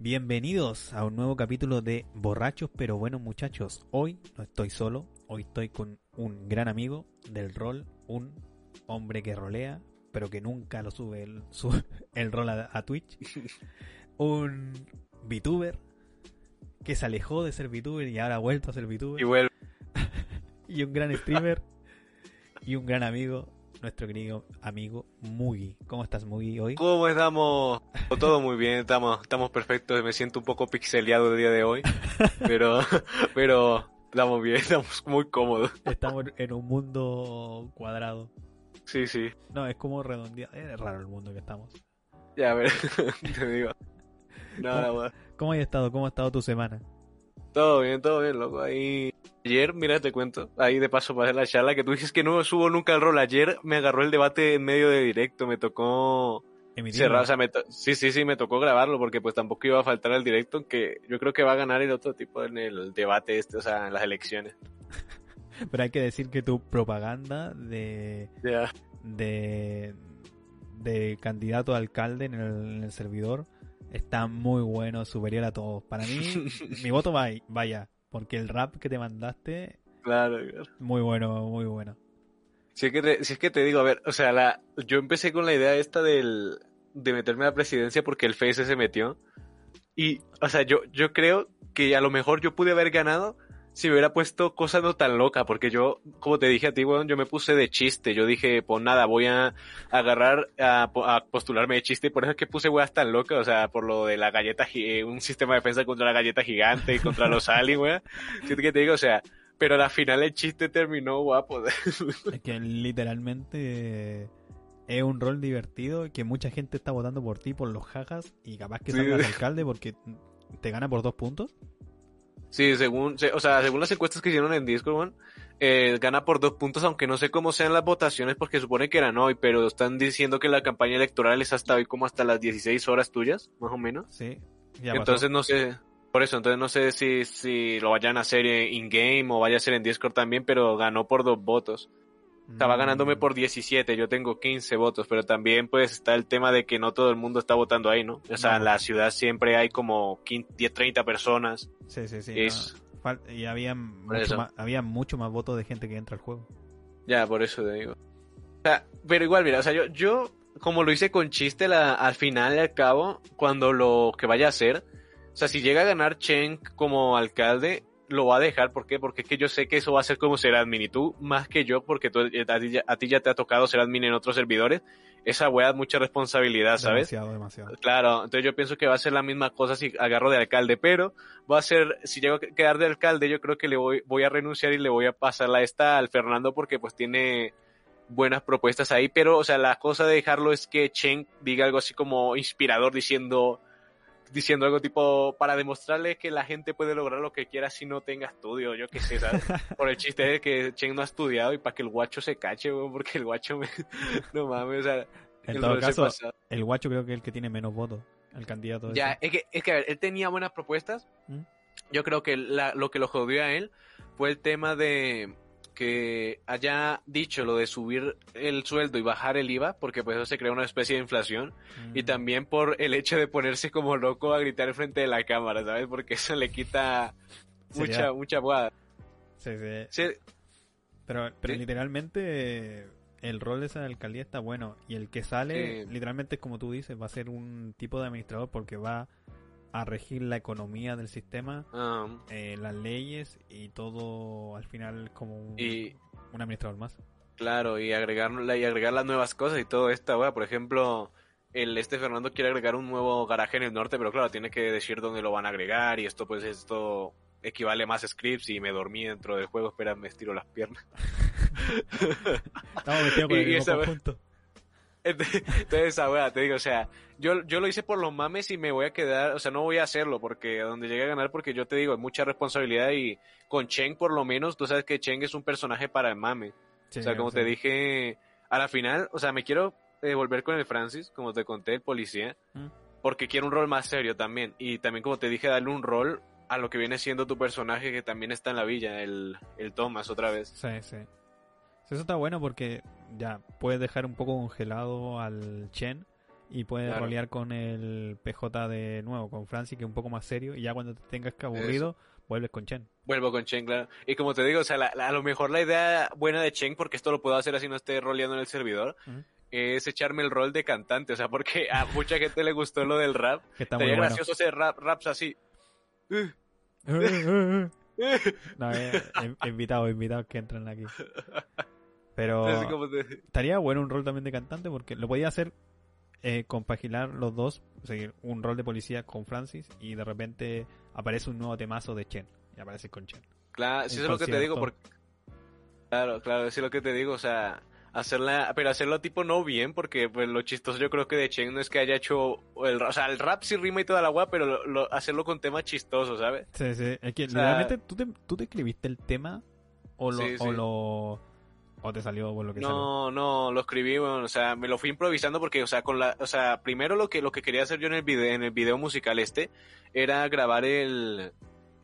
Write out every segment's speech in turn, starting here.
Bienvenidos a un nuevo capítulo de Borrachos pero buenos muchachos. Hoy no estoy solo, hoy estoy con un gran amigo del rol, un hombre que rolea, pero que nunca lo sube el, sube el rol a, a Twitch. Un VTuber que se alejó de ser VTuber y ahora ha vuelto a ser VTuber. Y vuelve. Y un gran streamer y un gran amigo, nuestro querido amigo Mugi. ¿Cómo estás Mugi hoy? ¿Cómo estamos? Todo muy bien, estamos, estamos perfectos. Me siento un poco pixeleado el día de hoy, pero, pero estamos bien, estamos muy cómodos. Estamos en un mundo cuadrado. Sí, sí. No, es como redondeado. Es raro el mundo que estamos. Ya, a ver, te digo. Nada más. ¿Cómo has estado? ¿Cómo ha estado tu semana? Todo bien, todo bien, loco. Ahí. Ayer, mira, te cuento, ahí de paso para la charla, que tú dices que no subo nunca el rol. Ayer me agarró el debate en medio de directo, me tocó cerrar, o sea, me to- sí, sí, sí, me tocó grabarlo porque pues tampoco iba a faltar el directo, que yo creo que va a ganar el otro tipo en el debate este, o sea, en las elecciones. Pero hay que decir que tu propaganda de, de, de candidato a alcalde en el, en el servidor está muy bueno, superior a todos. Para mí, mi voto va ahí- vaya, porque el rap que te mandaste, Claro, claro. muy bueno, muy bueno. Si es que te, si es que te digo, a ver, o sea, la, yo empecé con la idea esta del, de meterme a la presidencia porque el FS se metió. Y, o sea, yo, yo creo que a lo mejor yo pude haber ganado si me hubiera puesto cosas no tan locas, porque yo, como te dije a ti, weón, yo me puse de chiste. Yo dije, pues nada, voy a agarrar a, a postularme de chiste, y por eso es que puse weas tan locas, o sea, por lo de la galleta, eh, un sistema de defensa contra la galleta gigante y contra los aliens, weón. ¿Sí que te digo? O sea, pero al final el chiste terminó guapo. Es que literalmente eh, es un rol divertido que mucha gente está votando por ti por los jajas y capaz que Sí. salgas alcalde porque te gana por dos puntos. Sí, según, se- o sea, según las encuestas que hicieron en Discord, eh, gana por dos puntos, aunque no sé cómo sean las votaciones, porque supone que eran hoy, pero están diciendo que la campaña electoral es hasta hoy como hasta las 16 horas tuyas, más o menos. Sí, ya pasó. entonces no sé, por eso, entonces no sé si, si lo vayan a hacer in-game o vaya a ser en Discord también, pero ganó por dos votos. Estaba Mm, ganándome por 17, yo tengo 15 votos, pero también pues está el tema de que no todo el mundo está votando ahí, ¿no? O sea, No. en la ciudad siempre hay como 15, 10, 30 personas. Sí, sí, sí. es- no, fal- y había mucho, más, había mucho más votos de gente que entra al juego. Ya, por eso te digo. O sea, pero igual, mira, o sea, yo, yo como lo hice con chiste la, al final y al cabo, cuando lo que vaya a hacer, o sea, si llega a ganar Chen como alcalde, lo va a dejar. ¿Por qué? Porque es que yo sé que eso va a ser como ser admin. Y tú, más que yo, porque tú, eh, a, ti, ya- a ti ya te ha tocado ser admin en otros servidores, esa wea es mucha responsabilidad, ¿sabes? Demasiado, demasiado. Claro, entonces yo pienso que va a ser la misma cosa si agarro de alcalde, pero va a ser, si llego a quedar de alcalde, yo creo que le voy, voy a renunciar y le voy a pasar la esta al Fernando porque pues tiene buenas propuestas ahí, pero o sea, la cosa de dejarlo es que Chen diga algo así como inspirador diciendo, diciendo algo tipo para demostrarle que la gente puede lograr lo que quiera si no tenga estudio, yo qué sé, ¿sabes? Por el chiste de que Chen no ha estudiado y para que el guacho se cache, weón, porque el guacho me, no mames, o sea, En todo caso, el guacho creo que es el que tiene menos votos. El candidato. Ya, ese. es que, es que a ver, él tenía buenas propuestas. ¿Mm? Yo creo que la- lo que lo jodió a él fue el tema de que haya dicho lo de subir el sueldo y bajar el IVA, porque pues eso se crea una especie de inflación, y Mm. también por el hecho de ponerse como loco a gritar frente de la cámara, ¿sabes? Porque eso le quita mucha, Sería- mucha guada. Sí, sí. Sí, Pero, pero Sí. literalmente el rol de esa alcaldía está bueno. Y el que sale, Sí. literalmente como tú dices, va a ser un tipo de administrador porque va a regir la economía del sistema, ah, eh, las leyes y todo al final como un, y un administrador más. Claro, y agregar, y agregar las nuevas cosas y todo esta, weá. Por ejemplo, el este Fernando quiere agregar un nuevo garaje en el norte, pero claro, tiene que decir dónde lo van a agregar y esto pues esto equivale a más scripts y me dormí dentro del juego, espera, me estiro las piernas. Estamos metidos con el mismo conjunto. Entonces, esa weá, te digo, o sea, yo, yo lo hice por los mames y me voy a quedar, o sea, no voy a hacerlo porque a donde llegue a ganar, porque yo te digo, hay mucha responsabilidad y con Cheng por lo menos, tú sabes que Cheng es un personaje para el mame. Sí, o sea, como sí. te dije, a la final, o sea, me quiero eh, volver con el Francis, como te conté, el policía, Mm. porque quiero un rol más serio también. Y también, como te dije, darle un rol a lo que viene siendo tu personaje que también está en la villa, el, el Thomas, otra vez. Sí, sí. Eso está bueno porque ya puedes dejar un poco congelado al Chen y puedes Claro. rolear con el PJ de nuevo, con Francis, que es un poco más serio, y ya cuando te tengas que aburrido, vuelves con Chen. Vuelvo con Cheng, claro. Y como te digo, o sea, la- la- a lo mejor la idea buena de Cheng, porque esto lo puedo hacer así no esté roleando en el servidor, es echarme el rol de cantante. O sea, porque a mucha gente le gustó lo del rap. Que está muy Sería bueno. gracioso hacer rap, raps así. no, eh, in- invitados, invitados que entran aquí. Pero estaría bueno un rol también de cantante porque lo podía hacer eh, compaginar los dos, o sea, un rol de policía con Francis y de repente aparece un nuevo temazo de Chen y aparece con Chen. Claro, sí Un es lo que te digo, porque... Claro, claro, eso es lo que te digo, o sea, hacerla, pero hacerlo tipo no bien, porque pues lo chistoso yo creo que de Chen no es que haya hecho el, o sea, el rap sí rima y toda la agua, pero lo- lo- hacerlo con temas chistosos, ¿sabes? Sí, sí, es que O sea- literalmente ¿tú te, tú te escribiste el tema o lo, Sí, o sí. lo o te salió por lo que salió. No, no, lo escribí, bueno, o sea, me lo fui improvisando porque, o sea, con la, o sea, primero lo que, lo que quería hacer yo en el video, en el video musical este, era grabar el,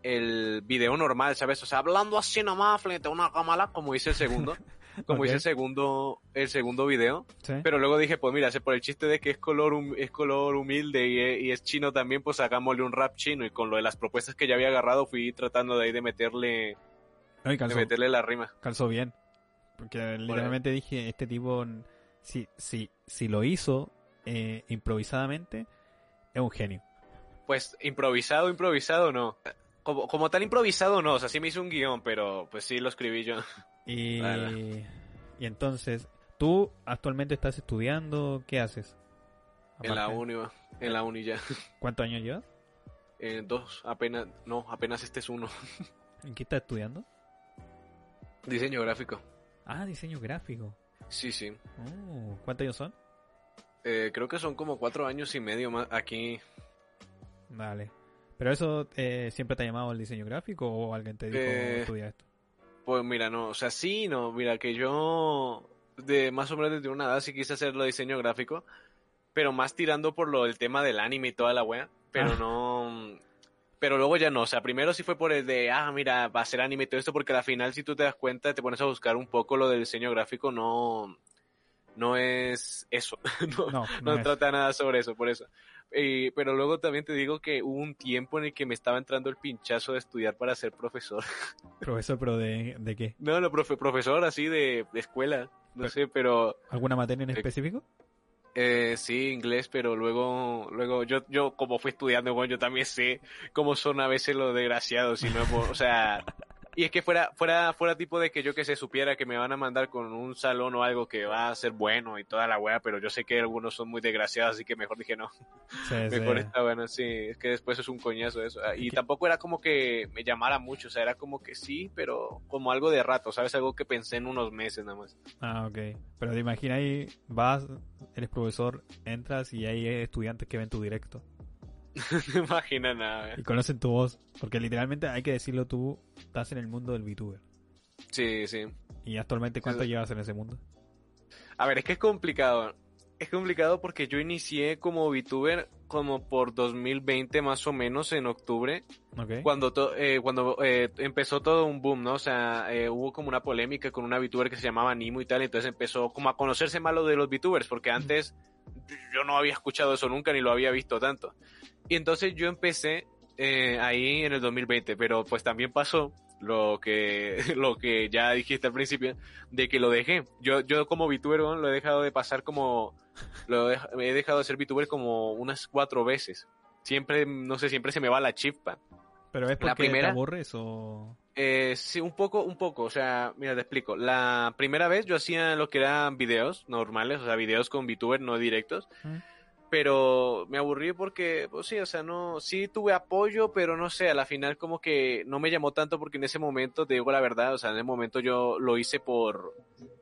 el video normal, ¿sabes? O sea, hablando así nomás frente a una cámara, como dice el segundo, como Ok. dice el segundo, el segundo video, Sí. pero luego dije, pues mira, por el chiste de que es color, hum- es color humilde y, y es chino también, pues hagámosle un rap chino y con lo de las propuestas que ya había agarrado fui tratando de ahí de meterle, No, y de calzó, meterle la rima. calzó bien. Porque literalmente dije, este tipo, si, si, si lo hizo eh, improvisadamente, es un genio. Pues improvisado, improvisado no. Como, como tal improvisado no, o sea, sí me hice un guion, pero pues sí lo escribí yo. Y, Vale. y entonces, ¿tú actualmente estás estudiando? ¿Qué haces? En la uni, en la uni ya. ¿Cuántos años llevas? En dos, apenas, no, apenas este es uno. ¿En qué estás estudiando? Diseño gráfico. Ah, diseño gráfico. Sí, sí. Oh, ¿Cuántos años son? Eh, creo que son como cuatro años y medio más aquí. Vale. ¿Pero eso eh, siempre te ha llamado el diseño gráfico o alguien te dijo Eh, estudia esto? Pues mira, no, o sea, sí, no, mira que yo de más o menos desde una edad sí quise hacerlo diseño gráfico, pero más tirando por lo del tema del anime y toda la wea, pero Ah. no pero luego ya no, o sea, primero sí fue por el de, ah, mira, va a ser anime y todo esto, porque al final si tú te das cuenta, te pones a buscar un poco lo del diseño gráfico, no no es eso, no, No, no trata nada sobre eso, por eso. Pero luego también te digo que hubo un tiempo en el que me estaba entrando el pinchazo de estudiar para ser profesor. Profesor, pero de, ¿de qué? No, no, profe, profesor así de, de escuela, no Pero- sé, pero ¿Alguna materia en específico? Eh, sí, inglés, pero luego, luego yo, yo como fui estudiando, bueno, yo también sé cómo son a veces los desgraciados, y no, es por- o sea, y es que fuera, fuera, fuera tipo de que yo que se supiera que me van a mandar con un salón o algo que va a ser bueno y toda la wea, pero yo sé que algunos son muy desgraciados, así que mejor dije no. Sí, Mejor sí. está bueno, sí, es que después es un coñazo eso. Ah, Y tampoco era como que me llamara mucho, o sea, era como que sí, pero como algo de rato, ¿sabes? Algo que pensé en unos meses nada más. Ah, ok. Pero te imaginas ahí, vas, eres profesor, entras y hay estudiantes que ven tu directo No imagino nada. y conocen tu voz. Porque literalmente hay que decirlo, tú estás en el mundo del VTuber. Sí, sí. ¿Y actualmente cuánto Sí. llevas en ese mundo? A ver, es que es complicado. Es complicado porque yo inicié como VTuber como por 2020 más o menos en octubre, Ok. cuando to- eh, cuando eh, empezó todo un boom, ¿no? O sea, eh, hubo como una polémica con una VTuber que se llamaba Nimo y tal, entonces empezó como a conocerse más lo de los VTubers, porque antes yo no había escuchado eso nunca ni lo había visto tanto. Y entonces yo empecé eh, ahí en el 2020, pero pues también pasó lo que lo que ya dijiste al principio de que lo dejé. Yo yo como VTuber bueno, lo he dejado de pasar como lo he, he dejado de ser VTuber como unas cuatro veces. Siempre no sé, siempre se me va la chispa. ¿Pero es la porque te primera- aburres o...? Eh, sí, un poco, un poco. O sea, mira, te explico. La primera vez yo hacía lo que eran videos normales, o sea, videos con VTuber, no directos. ¿Mm? Pero me aburrí porque, pues sí, o sea, no, sí tuve apoyo, pero no sé, a la final como que no me llamó tanto porque en ese momento, te digo la verdad, o sea, en ese momento yo lo hice por,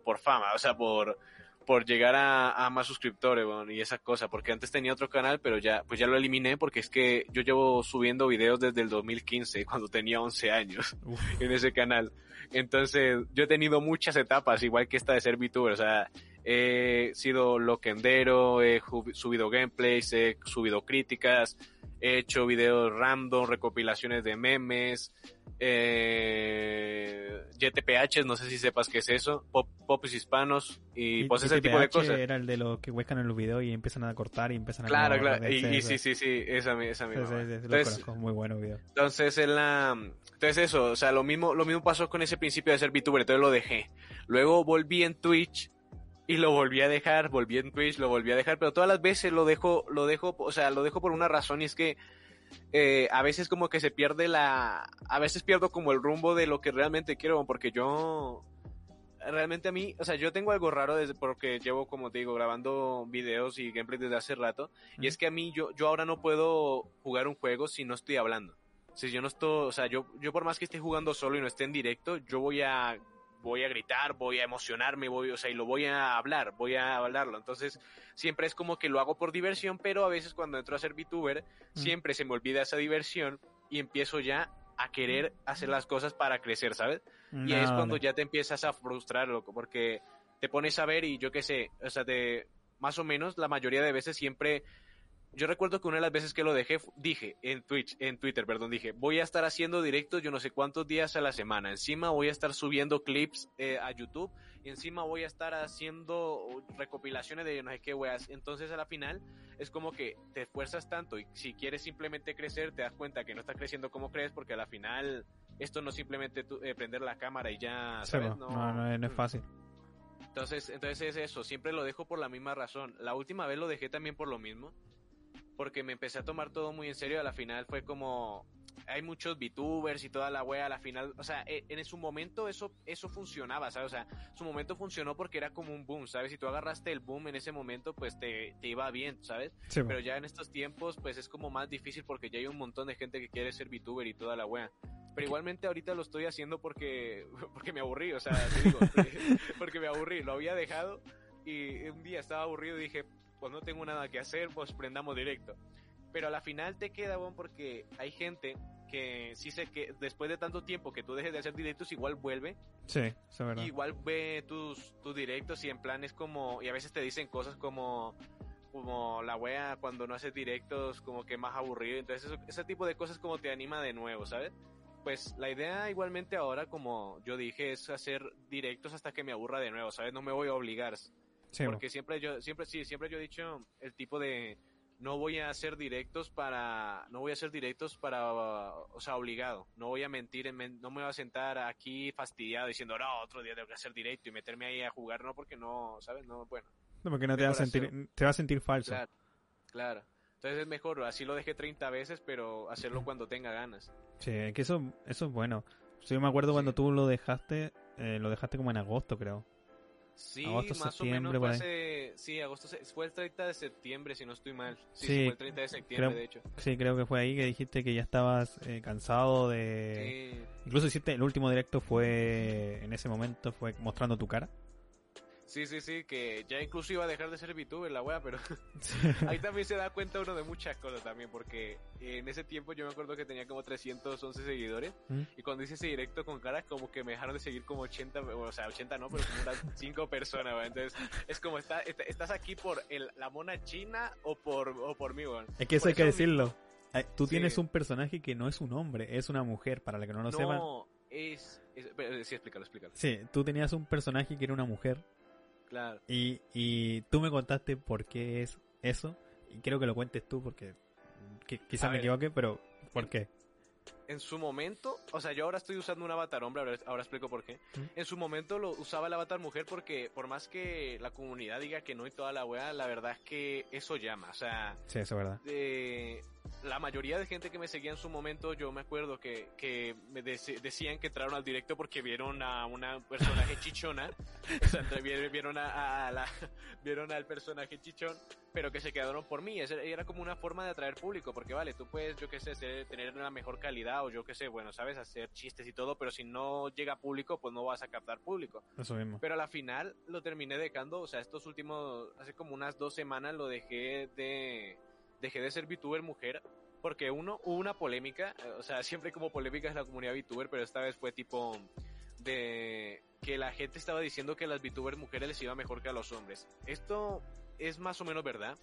por fama, o sea, por, por llegar a, a más suscriptores, bueno, y esas cosas, porque antes tenía otro canal, pero ya, pues ya lo eliminé porque es que yo llevo subiendo videos desde el 2015, cuando tenía 11 años Uf, en ese canal. Entonces, yo he tenido muchas etapas, igual que esta de ser VTuber. O sea, he sido loquendero, he subido gameplays, he subido críticas, he hecho videos random, recopilaciones de memes, eh, YTPH, no sé si sepas qué es eso, pop, pops hispanos y, pues ese tipo de cosas. era el de los que huescan en los videos y empiezan a cortar y empiezan a... Claro, claro, y, sí, sí, sí, esa, esa misma. Sí, sí, entonces, muy bueno video. Entonces, en la, entonces eso, o sea, lo mismo, lo mismo pasó con ese principio de ser VTuber, entonces lo dejé. Luego volví en Twitch y lo volví a dejar, volví en Twitch, lo volví a dejar, pero todas las veces lo dejo, lo dejo, o sea, lo dejo por una razón y es que eh, a veces como que se pierde la, a veces pierdo como el rumbo de lo que realmente quiero, porque yo, realmente a mí, o sea, yo tengo algo raro desde porque llevo, como te digo, grabando videos y gameplay desde hace rato, y es que a mí, yo, yo ahora no puedo jugar un juego si no estoy hablando. Si yo no estoy, o sea, yo, yo por más que esté jugando solo y no esté en directo, yo voy a voy a gritar, voy a emocionarme, voy, o sea, y lo voy a hablar, voy a hablarlo. Entonces, siempre es como que lo hago por diversión, pero a veces cuando entro a ser VTuber, mm. siempre se me olvida esa diversión y empiezo ya a querer hacer las cosas para crecer, ¿sabes? y es cuando ya te empiezas a frustrar, loco, porque te pones a ver y yo qué sé, o sea, te, más o menos la mayoría de veces siempre yo recuerdo que una de las veces que lo dejé, dije en Twitch, en Twitter, perdón, dije, voy a estar haciendo directos yo no sé cuántos días a la semana. Encima voy a estar subiendo clips eh, a YouTube y encima voy a estar haciendo recopilaciones de yo no sé qué weas. Entonces a la final es como que te esfuerzas tanto y si quieres simplemente crecer te das cuenta que no estás creciendo como crees porque a la final esto no simplemente eh, prender la cámara y ya, ¿sabes? no, no, no es fácil. Entonces, entonces es eso, siempre lo dejo por la misma razón. La última vez lo dejé también por lo mismo porque me empecé a tomar todo muy en serio. A la final fue como, hay muchos VTubers y toda la wea. A la final, o sea, e, en su momento eso, eso funcionaba, ¿sabes? O sea, su momento funcionó porque era como un boom, ¿sabes? Si tú agarraste el boom en ese momento, pues te, te iba bien, ¿sabes? Pero ya en estos tiempos, pues es como más difícil porque ya hay un montón de gente que quiere ser VTuber y toda la wea. Pero igualmente ahorita lo estoy haciendo porque, porque me aburrí, o sea, te digo, porque me aburrí, lo había dejado y un día estaba aburrido y dije, pues no tengo nada que hacer, pues prendamos directo. Pero a la final te queda, bueno, porque hay gente que sí sé que después de tanto tiempo que tú dejes de hacer directos, igual vuelve. Sí, es verdad. Igual ve tus, tus directos y en plan es como, y a veces te dicen cosas como, como la wea cuando no haces directos, como que más aburrido. Entonces, ese tipo de cosas como te anima de nuevo, ¿sabes? Pues la idea igualmente ahora, como yo dije, es hacer directos hasta que me aburra de nuevo, ¿sabes? No me voy a obligar. Porque siempre yo, siempre sí, siempre yo he dicho el tipo de no voy a hacer directos para, no voy a hacer directos para, o sea, obligado. No voy a mentir, no me voy a sentar aquí fastidiado diciendo, no, otro día tengo que hacer directo y meterme ahí a jugar, no, porque no, ¿sabes? No, bueno. No, porque no te va a sentir, te va a sentir falso. Claro, claro. Entonces es mejor, así lo dejé 30 veces, pero hacerlo cuando tenga ganas. Sí, que eso, eso es bueno. yo me acuerdo cuando tú lo dejaste, eh, lo dejaste como en agosto, creo. Sí, más o menos fue sí, agosto, fue el 30 de septiembre, si no estoy mal. Sí, fue el 30 de septiembre, de hecho. Sí, creo que fue ahí que dijiste que ya estabas eh, cansado de... Incluso hiciste, el último directo fue, en ese momento, fue mostrando tu cara. Sí, sí, sí, que ya incluso iba a dejar de ser VTuber la wea, pero ahí también se da cuenta uno de muchas cosas también, porque en ese tiempo yo me acuerdo que tenía como 311 seguidores ¿Mm? y cuando hice ese directo con caras como que me dejaron de seguir como 80, o sea, 80 no, pero como unas 5 personas, ¿va? entonces es como, está, ¿estás aquí por el, la mona china o por, o por mí, weón? Es que eso hay que decirlo. Tú tienes un personaje que no es un hombre, es una mujer, para la que no lo no, sepan. No, es, es... Sí, explícalo, explícalo. Sí, tú tenías un personaje que era una mujer Claro. Y, y tú me contaste por qué es eso. Y quiero que lo cuentes tú porque quizás me equivoque, pero ¿por qué? En su momento, o sea, yo ahora estoy usando un avatar hombre, ahora, explico por qué. En su momento lo usaba el avatar mujer porque por más que la comunidad diga que no y toda la wea, la verdad es que eso llama, o sea... Sí, eso es verdad. Eh, la mayoría de gente que me seguía en su momento, yo me acuerdo que, que me decían que entraron al directo porque vieron a una personaje chichona, o sea, vieron, a, la, vieron al personaje chichón, pero que se quedaron por mí. Era como una forma de atraer público, porque vale, tú puedes, yo qué sé, tener una mejor calidad o yo qué sé, bueno, sabes, hacer chistes y todo, pero si no llega público, pues no vas a captar público. Eso mismo. Pero a la final lo terminé dejando, o sea, estos últimos, hace como unas dos semanas lo dejé de dejé de ser VTuber mujer porque uno, hubo una polémica, eh, o sea, siempre como polémica es la comunidad VTuber, pero esta vez fue tipo de que la gente estaba diciendo que a las VTubers mujeres les iba mejor que a los hombres. Esto es más o menos verdad,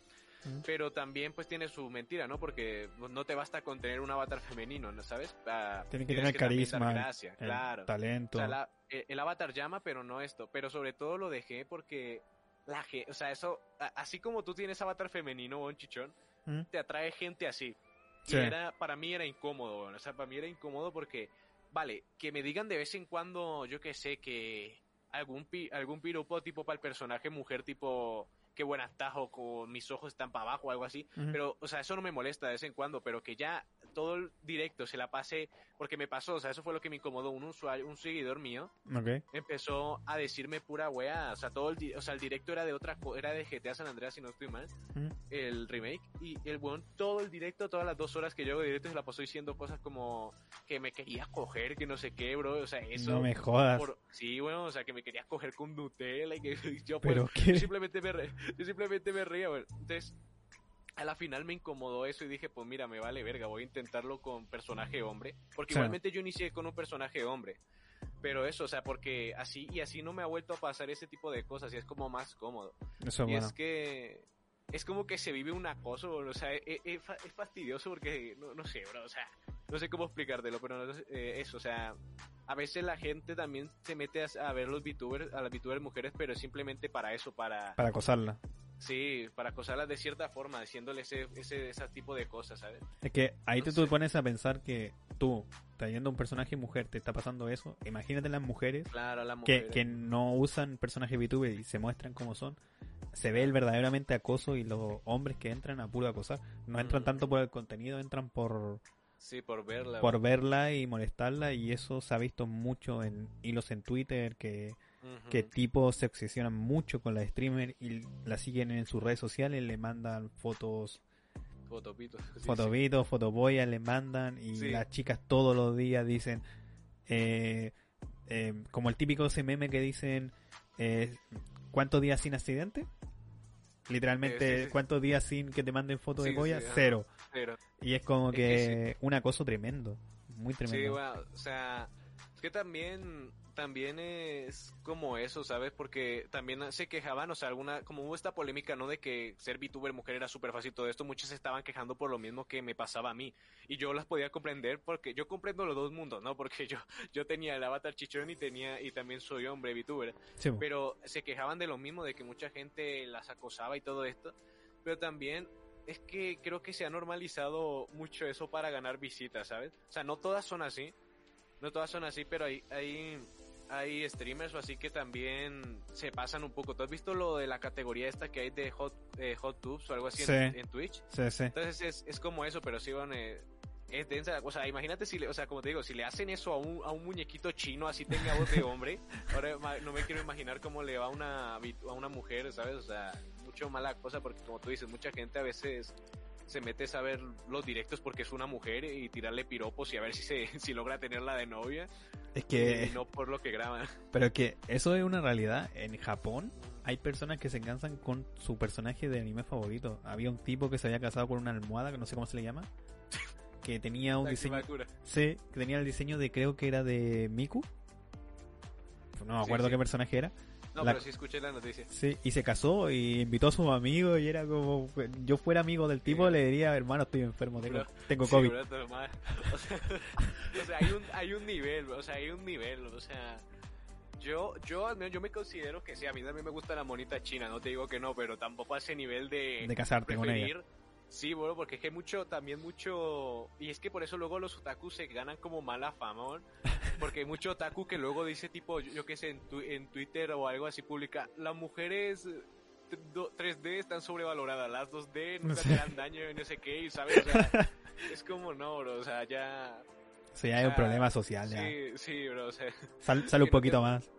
Mm. Pero también pues tiene su mentira, ¿no? Porque no te basta con tener un avatar femenino, ¿no sabes? Ah, Tiene que tener carisma, gracia, el claro. talento. O sea, la- eh, el avatar llama, pero no esto. Pero sobre todo lo dejé porque la o sea, eso, así como tú tienes avatar femenino o un chichón, ¿Mm? te atrae gente así. Y era, para mí era incómodo, o sea, para mí era incómodo porque, vale, que me digan de vez en cuando, yo que sé, que algún, pi- algún piropo tipo para el personaje mujer, tipo, qué buen tajo con mis ojos están para abajo o algo así. Pero, o sea, eso no me molesta de vez en cuando, pero que ya todo el directo se la pase, porque me pasó, o sea, eso fue lo que me incomodó. Un usuario, un seguidor mío, Ok. empezó a decirme pura wea, o sea, todo el, o sea, el directo era de otra, era de GTA San Andreas, si no estoy mal, el remake, y el weón, todo el directo, todas las dos horas que yo hago directo, se la pasó diciendo cosas como que me querías coger, que no sé qué, bro, o sea, eso... no me jodas. por- sí, bueno, o sea, que me querías coger con Nutella y que yo, pues, Pero qué. yo simplemente me reía, yo simplemente me reía, güey. Entonces, a la final me incomodó eso y dije, pues mira, me vale verga, voy a intentarlo con personaje hombre. Porque igualmente yo inicié con un personaje hombre. Pero eso, o sea, porque así y así no me ha vuelto a pasar ese tipo de cosas y es como más cómodo. Eso y bueno. es que es como que se vive un acoso, o sea, es, es fa- es fastidioso porque, no, no sé, bro, o sea, no sé cómo explicártelo, pero no eh, eso, o sea, a veces la gente también se mete a, a ver los VTubers, a las VTubers mujeres, pero es simplemente para eso, para, Para acosarla. Sí, para acosarlas de cierta forma, diciéndole ese, ese, ese tipo de cosas, ¿sabes? Es que ahí te tú pones a pensar que tú, trayendo un personaje mujer, te está pasando eso. Imagínate las mujeres Claro, la que, que no usan personajes VTuber y se muestran como son. Se ve el verdaderamente acoso y los hombres que entran a puro acosar. No entran Mm. tanto por el contenido, entran por, Sí, por verla. por verla y molestarla y eso se ha visto mucho en hilos en Twitter que, Que tipos se obsesionan mucho con la streamer y la siguen en sus redes sociales, le mandan fotos Fotopito. Sí, fotovitos, fotoboyas le mandan y Sí. las chicas todos los días dicen eh, eh, como el típico ese meme que dicen eh, ¿cuántos días sin accidente? Literalmente, Eh, sí, sí. ¿cuántos días sin que te manden fotos de Sí, sí, ajá. Cero. sí, Y es como Es que, que un acoso tremendo, muy tremendo. Sí, bueno, o sea, es que también, también es como eso, ¿sabes? Porque también se quejaban, o sea, alguna, como hubo esta polémica, ¿no? De que ser VTuber mujer era súper fácil todo esto, muchos se estaban quejando por lo mismo que me pasaba a mí. Y yo las podía comprender porque yo comprendo los dos mundos, ¿no? Porque yo, yo tenía el avatar chichón y tenía, y también soy hombre VTuber. Sí, pero se quejaban de lo mismo, de que mucha gente las acosaba y todo esto, pero también es que creo que se ha normalizado mucho eso para ganar visitas, ¿sabes? O sea, no todas son así, no todas son así, pero hay, hay, hay streamers o así que también se pasan un poco. ¿Tú has visto lo de la categoría esta que hay de hot, eh, hot tubes o algo así en, Sí. en Twitch? Sí, sí. Entonces es, es como eso, pero sí, bueno, eh, es densa. O sea, imagínate si, le, o sea, como te digo, si le hacen eso a un, a un muñequito chino, así tenga voz de hombre, ahora no me quiero imaginar cómo le va a una, a una mujer, ¿sabes? O sea, mucho mala cosa, porque como tú dices, mucha gente a veces se mete a saber los directos porque es una mujer y tirarle piropos y a ver si se si logra tenerla de novia Es que, y no por lo que graban. pero es que eso es una realidad. En Japón hay personas que se cansan con su personaje de anime favorito. Había un tipo que se había casado con una almohada, que no sé cómo se le llama, que tenía un La diseño, sí, que tenía el diseño de creo que era de Miku. No me Sí, acuerdo sí. qué personaje era. No, La- pero sí escuché la noticia. Sí, y se casó y invitó a sus amigos y era como, yo fuera amigo del tipo Sí. le diría, hermano, estoy enfermo, tengo, Bro, tengo Sí, COVID. bro. O sea, o sea, hay un, hay un nivel, o sea, hay un nivel, o sea, yo, yo al menos yo me considero que sí, a mí también me gusta la monita china, no te digo que no, pero tampoco a ese nivel de, de casarte con ella. Sí, bueno, porque es que mucho, también mucho, y es que por eso luego los otakus se ganan como mala fama, ¿no? porque hay mucho otaku que luego dice tipo, yo, yo qué sé, en, tu- en Twitter o algo así publica, las mujeres eh, t- do- 3D están sobrevaloradas, las 2D nunca te dan daño, no sé qué, sabes, o sea, es como no, bro, o sea, ya... Sí, hay un problema social ya. Sí, sí, bro, o sea, Sal, sale un poquito más.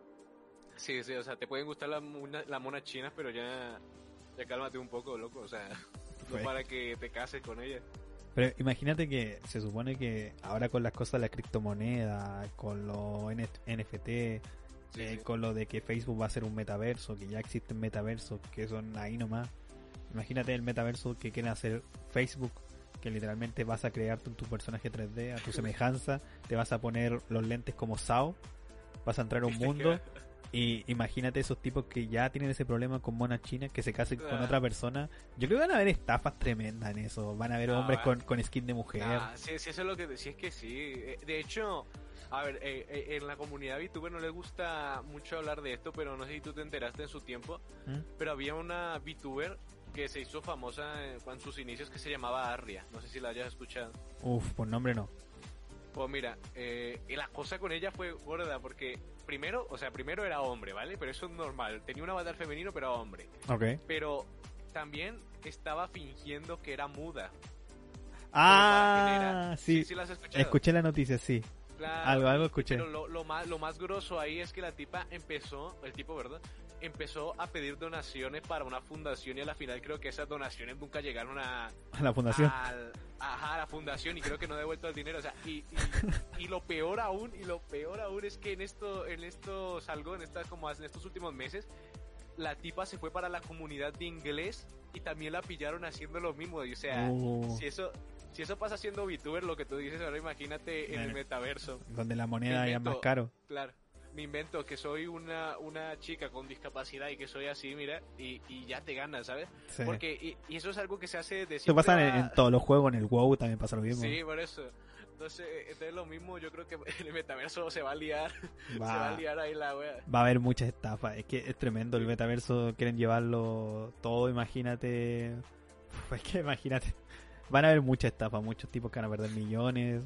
sí, sí, o sea, te pueden gustar las las monas chinas, pero ya, ya cálmate un poco, loco, o sea, para que te cases con ella. Pero imagínate que se supone que ahora con las cosas de la criptomoneda, con los NFT, Sí, eh, sí. con lo de que Facebook va a ser un metaverso, que ya existen metaversos que son ahí nomás. Imagínate el metaverso que quiere hacer Facebook, que literalmente vas a crear tu, tu personaje 3D a tu semejanza, te vas a poner los lentes como Sao, vas a entrar a un mundo Y imagínate esos tipos que ya tienen ese problema con monas chinas que se casen con Ah. otra persona. Yo creo que van a haber estafas tremendas en eso. Van a haber No, hombres eh. con, con skin de mujer. Ah, sí, sí, eso es lo que decía, es que sí. Eh, De hecho, a ver, eh, eh, en la comunidad VTuber no les gusta mucho hablar de esto, pero no sé si tú te enteraste en su tiempo, ¿Mm? pero había una VTuber que se hizo famosa en, en sus inicios que se llamaba Arria. No sé si la hayas escuchado. Uf, por nombre no. Pues mira, eh, y la cosa con ella fue gorda porque primero, o sea, primero era hombre, ¿vale? Pero eso es normal. Tenía un avatar femenino, pero era hombre. Ok. Pero también estaba fingiendo que era muda. Ah, sí. sí, la has escuchado. Escuché la noticia, sí. Claro. Algo, algo escuché. Pero lo, lo más, lo más grosso ahí es que la tipa empezó, el tipo, ¿verdad? Empezó a pedir donaciones para una fundación y a la final creo que esas donaciones nunca llegaron a, A la fundación. al- ajá, a la fundación y creo que no ha devuelto el dinero. O sea, y, y, y lo peor aún, y lo peor aún es que en esto, en estos algo, en estas como en estos últimos meses, la tipa se fue para la comunidad de inglés y también la pillaron haciendo lo mismo. Y, o sea, Uh, si eso, si eso pasa siendo VTuber, lo que tú dices ahora, imagínate en el metaverso. donde la moneda ya es más invento. caro. Claro. Me invento que soy una, una chica con discapacidad y que soy así, mira, y, y ya te ganas, ¿sabes? Sí. Porque, y, y eso es algo que se hace de Esto pasa en, todos los juegos, en el WoW también pasa lo mismo. Sí, por eso. Entonces, entonces lo mismo, yo creo que en el metaverso se va a liar, se va a liar ahí la wea. va a haber muchas estafas. Es que es tremendo el metaverso. Quieren llevarlo todo, imagínate. Uf, es que imagínate. Van a haber muchas estafas, muchos tipos que van a perder millones.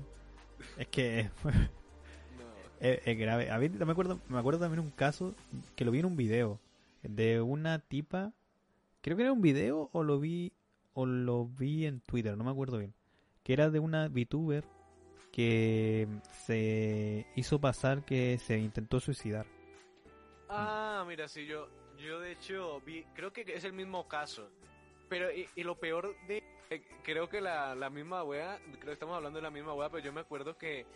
Es que No. es, es grave. A mí me acuerdo, me acuerdo también un caso que lo vi en un video de una tipa. Creo que era un video o lo vi o lo vi en Twitter, no me acuerdo bien. Que era de una VTuber que se hizo pasar que se intentó suicidar. Ah, mira, sí, yo, yo de hecho vi, creo que es el mismo caso. Pero, y, y lo peor de, eh, creo que la, la misma wea, creo que estamos hablando de la misma wea, pero yo me acuerdo que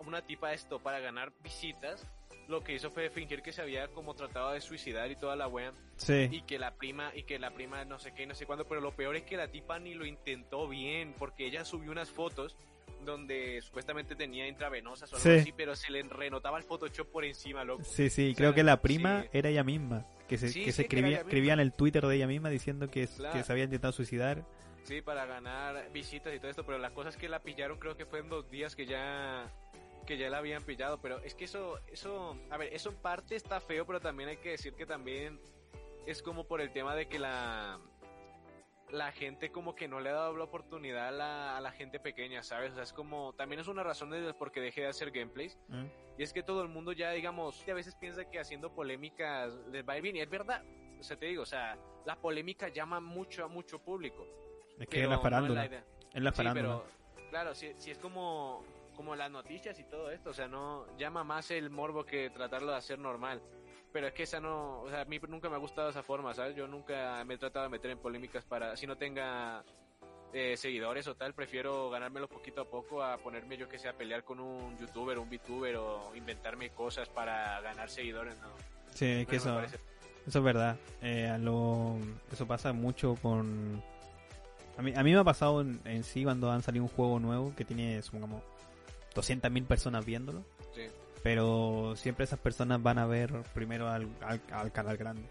una tipa esto, para ganar visitas, lo que hizo fue fingir que se había como tratado de suicidar y toda la wea, Sí. y que la prima, y que la prima no sé qué, no sé cuándo, pero lo peor es que la tipa ni lo intentó bien, porque ella subió unas fotos donde supuestamente tenía intravenosas o algo Sí. así, pero se le renotaba el Photoshop por encima, loco. Sí, sí, O creo que la prima sí. era ella misma, que se, Sí, que sí, se escribía, escribía en el Twitter de ella misma diciendo que, Claro. que se había intentado suicidar. Sí, para ganar visitas y todo esto, pero las cosas que la pillaron creo que fue en dos días que ya que ya la habían pillado, pero es que eso eso, a ver, eso en parte está feo, pero también hay que decir que también es como por el tema de que la la gente como que no le ha dado la oportunidad a la, a la gente pequeña, ¿sabes? O sea, es como, también es una razón de por qué dejé de hacer gameplays, ¿eh? y es que todo el mundo ya, digamos, a veces piensa que haciendo polémicas les va a ir bien, y es verdad, o sea, te digo, o sea, la polémica llama mucho a mucho público. Es que es la no farándula. idea. es la Sí, farándula. pero claro, si, si es como, como las noticias y todo esto, o sea, no llama más el morbo que tratarlo de hacer normal. Pero es que esa no, o sea, a mí nunca me ha gustado esa forma, ¿sabes? Yo nunca me he tratado de meter en polémicas para, si no tenga eh, seguidores o tal, prefiero ganármelo poquito a poco a ponerme yo que sea a pelear con un youtuber, un VTuber o inventarme cosas para ganar seguidores, ¿no? Sí, es que eso, eso es verdad. Eh, lo, eso pasa mucho con... A mí, a mí me ha pasado en, en sí cuando han salido un juego nuevo que tiene, supongamos, 200.000 personas viéndolo. Pero siempre esas personas van a ver primero al, al, al canal grande.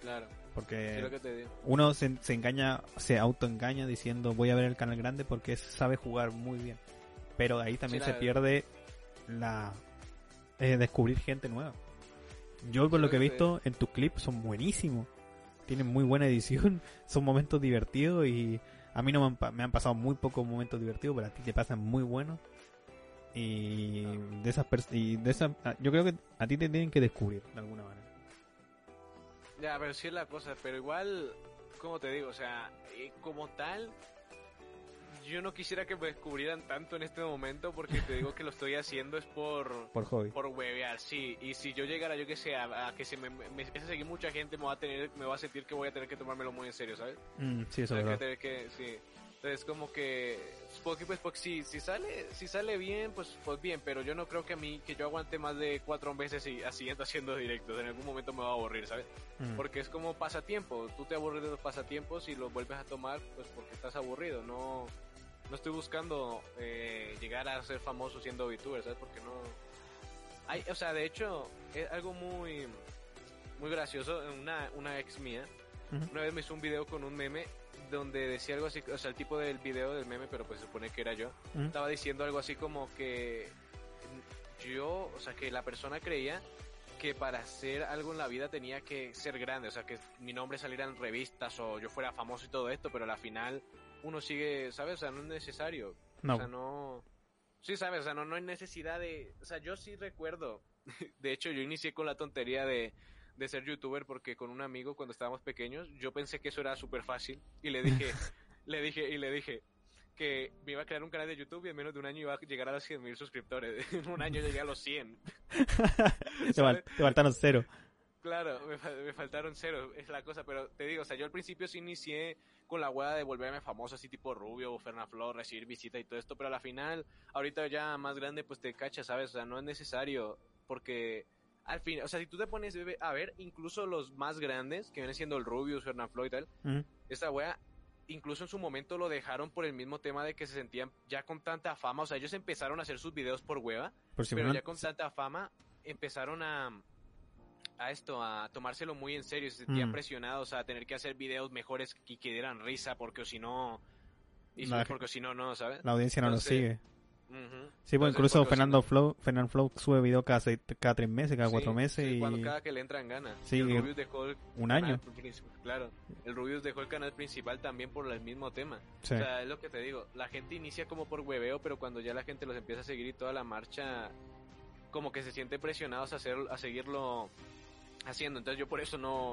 claro, Porque que te digo. uno se, se engaña, se autoengaña diciendo voy a ver el canal grande porque sabe jugar muy bien. Pero ahí también Sí, se pierde la eh, descubrir gente nueva. Yo Sí, lo que he visto en tus clips son buenísimos. Tienen muy buena edición, son momentos divertidos y a mí no me han, me han pasado muy pocos momentos divertidos, pero a ti te pasan muy buenos. Y de esas y de esas ah, yo creo que a ti te tienen que descubrir de alguna manera. Ya, pero sí es la cosa, pero igual, como te digo, o sea, eh, como tal, yo no quisiera que me descubrieran tanto en este momento porque te digo que lo estoy haciendo es por Por hobby. por huevear, sí, y si yo llegara, yo que sé, a, a que se me, me empiece a seguir mucha gente, me va a tener, me va a sentir que voy a tener que tomármelo muy en serio, ¿sabes? Mm, sí, eso es verdad. tener que, sí. Entonces como que, porque pues, porque si, si sale, si sale bien, pues, pues bien, pero yo no creo que a mí, que yo aguante más de cuatro meses y así haciendo directos, en algún momento me va a aburrir, ¿sabes? Mm. Porque es como pasatiempo. Tú te aburres de los pasatiempos y los vuelves a tomar pues porque estás aburrido. No, no estoy buscando eh, llegar a ser famoso siendo VTuber, ¿sabes? Porque no, Hay, o sea, de hecho, es algo muy, muy gracioso. Una, una ex mía, una vez me hizo un video con un meme donde decía algo así, o sea, el tipo del video del meme, pero pues se supone que era yo, estaba diciendo algo así como que yo, o sea, que la persona creía que para hacer algo en la vida tenía que ser grande, o sea, que mi nombre saliera en revistas o yo fuera famoso y todo esto, pero al final uno sigue, ¿sabes? O sea, no es necesario. No. O sea, no... Sí, ¿sabes? O sea, no, no hay necesidad de... O sea, yo sí recuerdo. De hecho, yo inicié con la tontería de, de ser youtuber porque con un amigo cuando estábamos pequeños, yo pensé que eso era súper fácil y le dije, le dije, y le dije que me iba a crear un canal de YouTube y en menos de un año iba a llegar a los 100.000 suscriptores. En un año llegué a los 100. te, fal- te faltaron cero. Claro, me, fal- me faltaron cero, es la cosa, pero te digo, o sea, yo al principio sí inicié con la hueá de volverme famoso, así tipo Rubio o Fernaflor, recibir visita y todo esto, pero a la final, ahorita ya más grande, pues te cachas, ¿sabes? O sea, no es necesario, porque al fin, o sea, si tú te pones a ver, incluso los más grandes, que vienen siendo el Rubius, Fernaflor y tal, esta wea, incluso en su momento lo dejaron por el mismo tema de que se sentían ya con tanta fama, o sea, ellos empezaron a hacer sus videos por hueva, Por si pero ya con tanta fama empezaron a a esto, a tomárselo muy en serio, se sentían Mm. presionados a tener que hacer videos mejores y que dieran risa, porque o si no, porque o si no, no, ¿sabes? la audiencia no lo Entonces, sigue. Ujú. Sí, pues incluso Fernando Flow, Fernando Flow sube video cada, seis- cada tres meses, cada Sí, cuatro meses sí, y cuando cada que le entran ganas. Sí, el Rubius dejó el un canal año. claro. El Rubius dejó el canal principal también por el mismo tema. Sí. O sea, es lo que te digo. La gente inicia como por hueveo, pero cuando ya la gente los empieza a seguir y toda la marcha, como que se siente presionados a, hacer, a seguirlo haciendo. Entonces yo por eso no...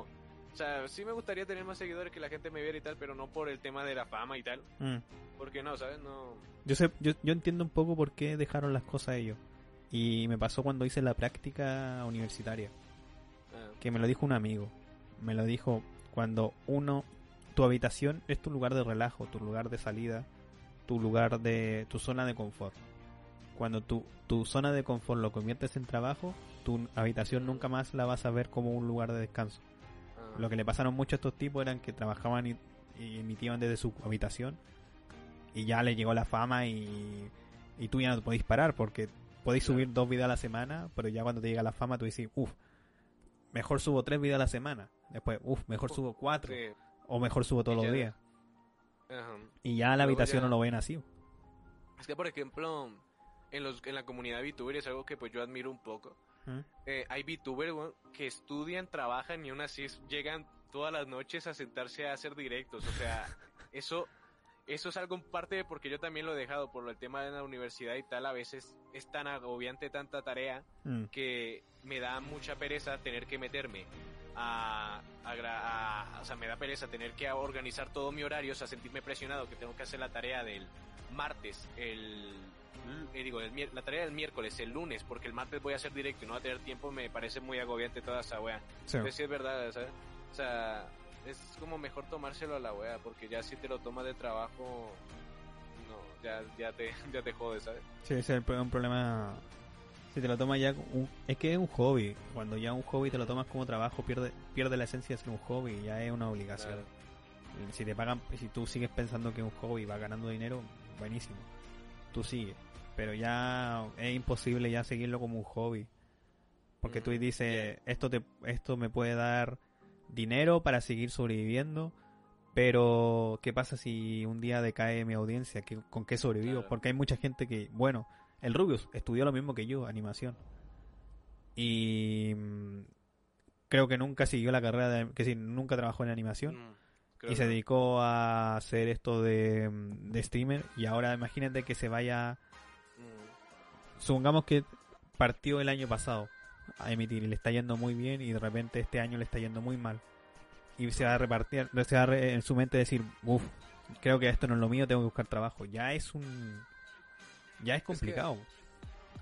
O sea, sí me gustaría tener más seguidores que la gente me viera y tal, pero no por el tema de la fama y tal. Mm. Porque no, ¿sabes? No... Yo sé, yo, yo entiendo un poco por qué dejaron las cosas ellos. Y me pasó cuando hice la práctica universitaria, ah, que me lo dijo un amigo. Me lo dijo cuando uno, tu habitación es tu lugar de relajo, tu lugar de salida, tu lugar de, tu zona de confort. Cuando tu, tu zona de confort lo conviertes en trabajo, tu habitación nunca más la vas a ver como un lugar de descanso. ah, Lo que le pasaron mucho a estos tipos eran que trabajaban y, y emitían desde su habitación y ya le llegó la fama y, y tú ya no te podéis parar porque podéis Claro. subir dos videos a la semana, pero ya cuando te llega la fama tú dices, uff, mejor subo tres videos a la semana. Después, uff, mejor subo cuatro. sí, O mejor subo todos los días. ajá. Y ya la Luego habitación ya- no lo ven así. Es que, por ejemplo, en, los, en la comunidad VTuber es algo que pues yo admiro un poco. ¿Mm? Eh, hay VTubers que estudian, trabajan y aún así llegan todas las noches a sentarse a hacer directos. O sea, eso, eso es algo en parte porque yo también lo he dejado por el tema de la universidad y tal. A veces es tan agobiante tanta tarea Mm. que me da mucha pereza tener que meterme a, a gra- a- o sea, me da pereza tener que organizar todo mi horario, o sea, sentirme presionado que tengo que hacer la tarea del martes, el, eh, digo, el la tarea del miércoles, el lunes, porque el martes voy a hacer directo y no voy a tener tiempo, me parece muy agobiante toda esa wea. Sí. Entonces sí es verdad, ¿sabes? O sea, es como mejor tomárselo a la wea, porque ya si te lo tomas de trabajo, no, ya, ya te, ya te jodes, ¿sabes? Sí, ese es un problema. Si te lo tomas ya. un- es que es un hobby. Cuando ya un hobby te lo tomas como trabajo, pierde, pierde la esencia de ser un hobby. Ya es una obligación. Claro. Si te pagan, si tú sigues pensando que es un hobby y vas ganando dinero, buenísimo. Tú sigues. Pero ya es imposible ya seguirlo como un hobby. Porque tú Ujú, dices, esto te, esto me puede dar dinero para seguir sobreviviendo. Pero, ¿qué pasa si un día decae mi audiencia? ¿Qué- ¿Con qué sobrevivo? Claro. Porque hay mucha gente que, bueno, el Rubius estudió lo mismo que yo, animación. Y mm, creo que nunca siguió la carrera de, que sí, nunca trabajó en animación Mm, y se dedicó a hacer esto de, de streamer y ahora imagínate que se vaya Mm. supongamos que partió el año pasado a emitir y le está yendo muy bien y de repente este año le está yendo muy mal y se va a repartir se va a re- en su mente decir uff creo que esto no es lo mío tengo que buscar trabajo ya es un ya es complicado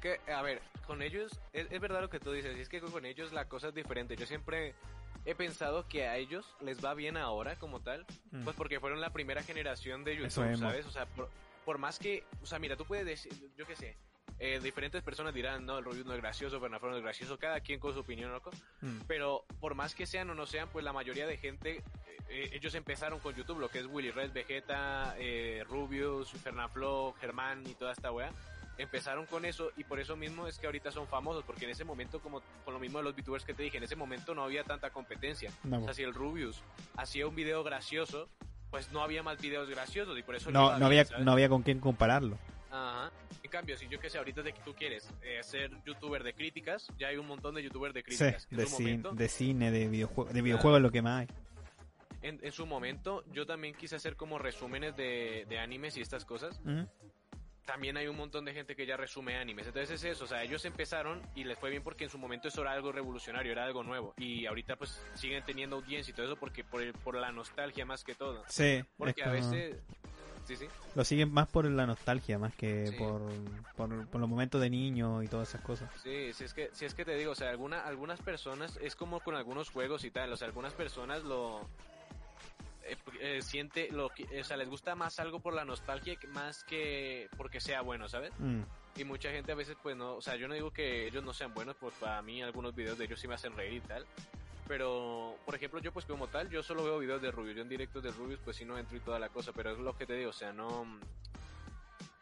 que, a ver, con ellos, es, es verdad lo que tú dices, y es que con ellos la cosa es diferente. Yo siempre he pensado que a ellos les va bien ahora como tal, Mm. pues porque fueron la primera generación de YouTube. ¿sabes? O sea, por, por más que, o sea, mira, tú puedes decir, yo qué sé, eh, diferentes personas dirán, no, el Rubius no es gracioso, Bernardo no es gracioso, cada quien con su opinión, loco. Mm. Pero por más que sean o no sean, pues la mayoría de gente, eh, eh, ellos empezaron con YouTube, lo que es Willy Red, Vegeta, eh, Rubius, Fernaflo, Germán y toda esta wea. empezaron con eso y por eso mismo es que ahorita son famosos, porque en ese momento, como con lo mismo de los VTubers que te dije, en ese momento no había tanta competencia. No, O sea, si el Rubius hacía un video gracioso, pues no había más videos graciosos y por eso le no, iba no había, no había con quién compararlo. Ajá. En cambio, si yo que sé, ahorita de que tú quieres eh, ser youtuber de críticas, ya hay un montón de youtubers de Sí, críticas. en de, su cine, momento, de cine, de videojuegos, de videojuegos lo que más hay. en, en su momento, yo también quise hacer como resúmenes de, de animes y estas cosas. Ujú. También hay un montón de gente que ya resume animes. Entonces es eso, o sea, ellos empezaron y les fue bien porque en su momento eso era algo revolucionario, era algo nuevo. Y ahorita pues siguen teniendo audiencia y todo eso porque por, el, por la nostalgia más que todo. Sí, Porque es a como- veces... Sí, sí. lo siguen más por la nostalgia, más que Sí. por, por, por los momentos de niño y todas esas cosas. Sí, si es que, si es que te digo, o sea, alguna, algunas personas, es como con algunos juegos y tal, o sea, algunas personas lo eh, eh, siente, lo, que- o sea, les gusta más algo por la nostalgia más que porque sea bueno, ¿sabes? Mm. Y mucha gente a veces, pues no, o sea, yo no digo que ellos no sean buenos, pues para mí algunos videos de ellos sí me hacen reír y tal. Pero, por ejemplo, yo pues como tal, yo solo veo videos de Rubius, yo en directos de Rubius pues sí no entro y toda la cosa, pero es lo que te digo, o sea, no...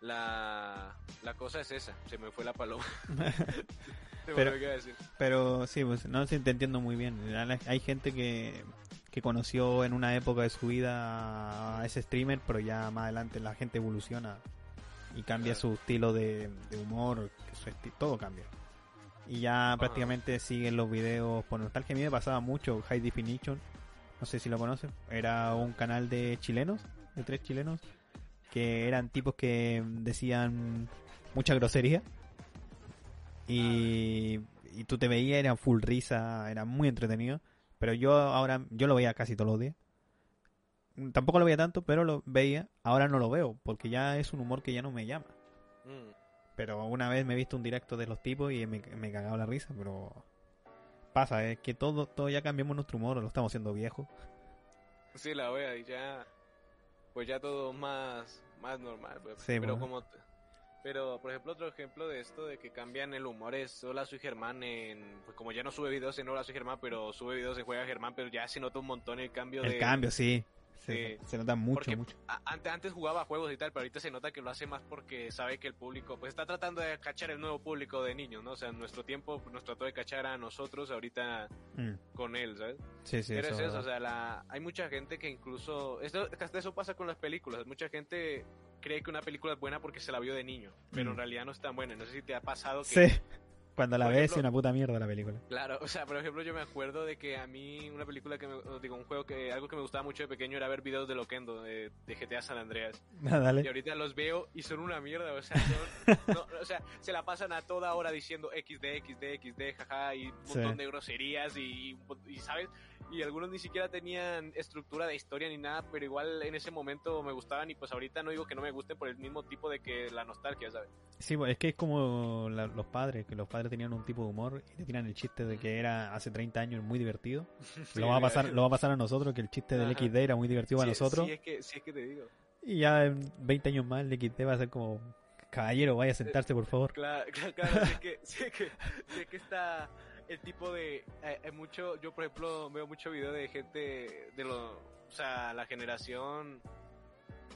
La, la cosa es esa, se me fue la paloma. Pero- a decir. Pero sí, pues no sé, te entiendo muy bien. Hay gente que, que conoció en una época de su vida a ese streamer, pero ya más adelante la gente evoluciona y cambia Claro. su estilo de, de humor, que su esti- todo cambia. Y ya prácticamente siguen los videos por nostalgia. A mí me pasaba mucho High Definition, no sé si lo conocen. Era un canal de chilenos, de tres chilenos, que eran tipos que decían mucha grosería. Y, y tú te veías, era full risa, era muy entretenido. Pero yo ahora, yo lo veía casi todos los días. Tampoco lo veía tanto, pero lo veía. Ahora no lo veo, porque ya es un humor que ya no me llama. Mm. Pero una vez me he visto un directo de los tipos y me, me he cagado la risa, pero pasa, es que todo, todo ya cambiamos nuestro humor, lo estamos haciendo viejo. Sí, la wea, y ya. Pues ya todo más, más normal. pues. Sí, pero bueno. como. Pero, por ejemplo, otro ejemplo de esto de que cambian el humor es Hola, soy Germán en. Pues como ya no sube videos en Hola, soy Germán, pero sube videos en Juega Germán, pero ya se nota un montón el cambio El de. cambio, sí. Se, Sí. se nota mucho, Porque mucho. antes, antes jugaba juegos y tal, pero ahorita se nota que lo hace más porque sabe que el público, pues está tratando de cachar el nuevo público de niños, ¿no? O sea, en nuestro tiempo nos trató de cachar a nosotros, ahorita Mm, con él, ¿sabes? Sí, sí, Pero eso es es eso, o sea, la, hay mucha gente que incluso, esto, hasta eso pasa con las películas, mucha gente cree que una película es buena porque se la vio de niño, pero Mm. en realidad no es tan buena, no sé si te ha pasado que... Sí, cuando la Por ves es una puta mierda la película. Claro, o sea, por ejemplo, yo me acuerdo de que a mí una película que me, digo, un juego que, algo que me gustaba mucho de pequeño era ver videos de Loquendo, de, de GTA San Andreas. Ah, Y dale. ahorita los veo y son una mierda, o sea, son- no, o sea, se la pasan a toda hora diciendo XD, XD, XD, jaja, y un Sí. montón de groserías y, y, ¿sabes? Y algunos ni siquiera tenían estructura de historia ni nada, pero igual en ese momento me gustaban y pues ahorita no digo que no me gusten por el mismo tipo de que la nostalgia, ¿sabes? Sí, es que es como la- los padres, que los padres tenían un tipo de humor y te tiran el chiste de que era hace 30 años muy divertido. lo, va a pasar, lo va a pasar a nosotros, que el chiste del Ajá. XD era muy divertido para Sí, nosotros. Sí, es que, sí, es que te digo. Y ya en 20 años más el XD va a ser como, caballero, vaya a sentarse por favor. Claro, claro, claro, sí es que, sí es que, sí es que está el tipo de, eh, eh, mucho, yo por ejemplo veo mucho video de gente de lo, o sea, la generación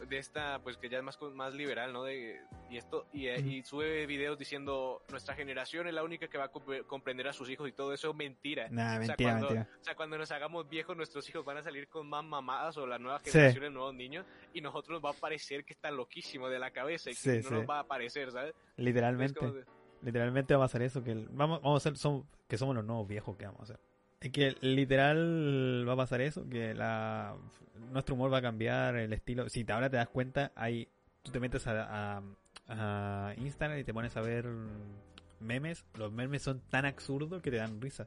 de esta, pues que ya es más, más liberal, ¿no? De, y esto, y, eh, y sube videos diciendo, nuestra generación es la única que va a compre- comprender a sus hijos y todo eso es mentira. Nah, O sea, mentira, cuando, mentira. o sea, cuando nos hagamos viejos, nuestros hijos van a salir con más mamadas o la nueva Sí. generación, de nuevos niños, y nosotros va a parecer que está loquísimo de la cabeza y que Sí, no sí. nos va a parecer, ¿sabes? Es Literalmente. de- Literalmente va a ser eso, que el- vamos, vamos a ser, son, que somos los nuevos viejos que vamos a hacer. Es que literal va a pasar eso, que la nuestro humor va a cambiar, el estilo. Si te, ahora te das cuenta, hay tú te metes a, a, a Instagram y te pones a ver memes. Los memes son tan absurdos que te dan risa.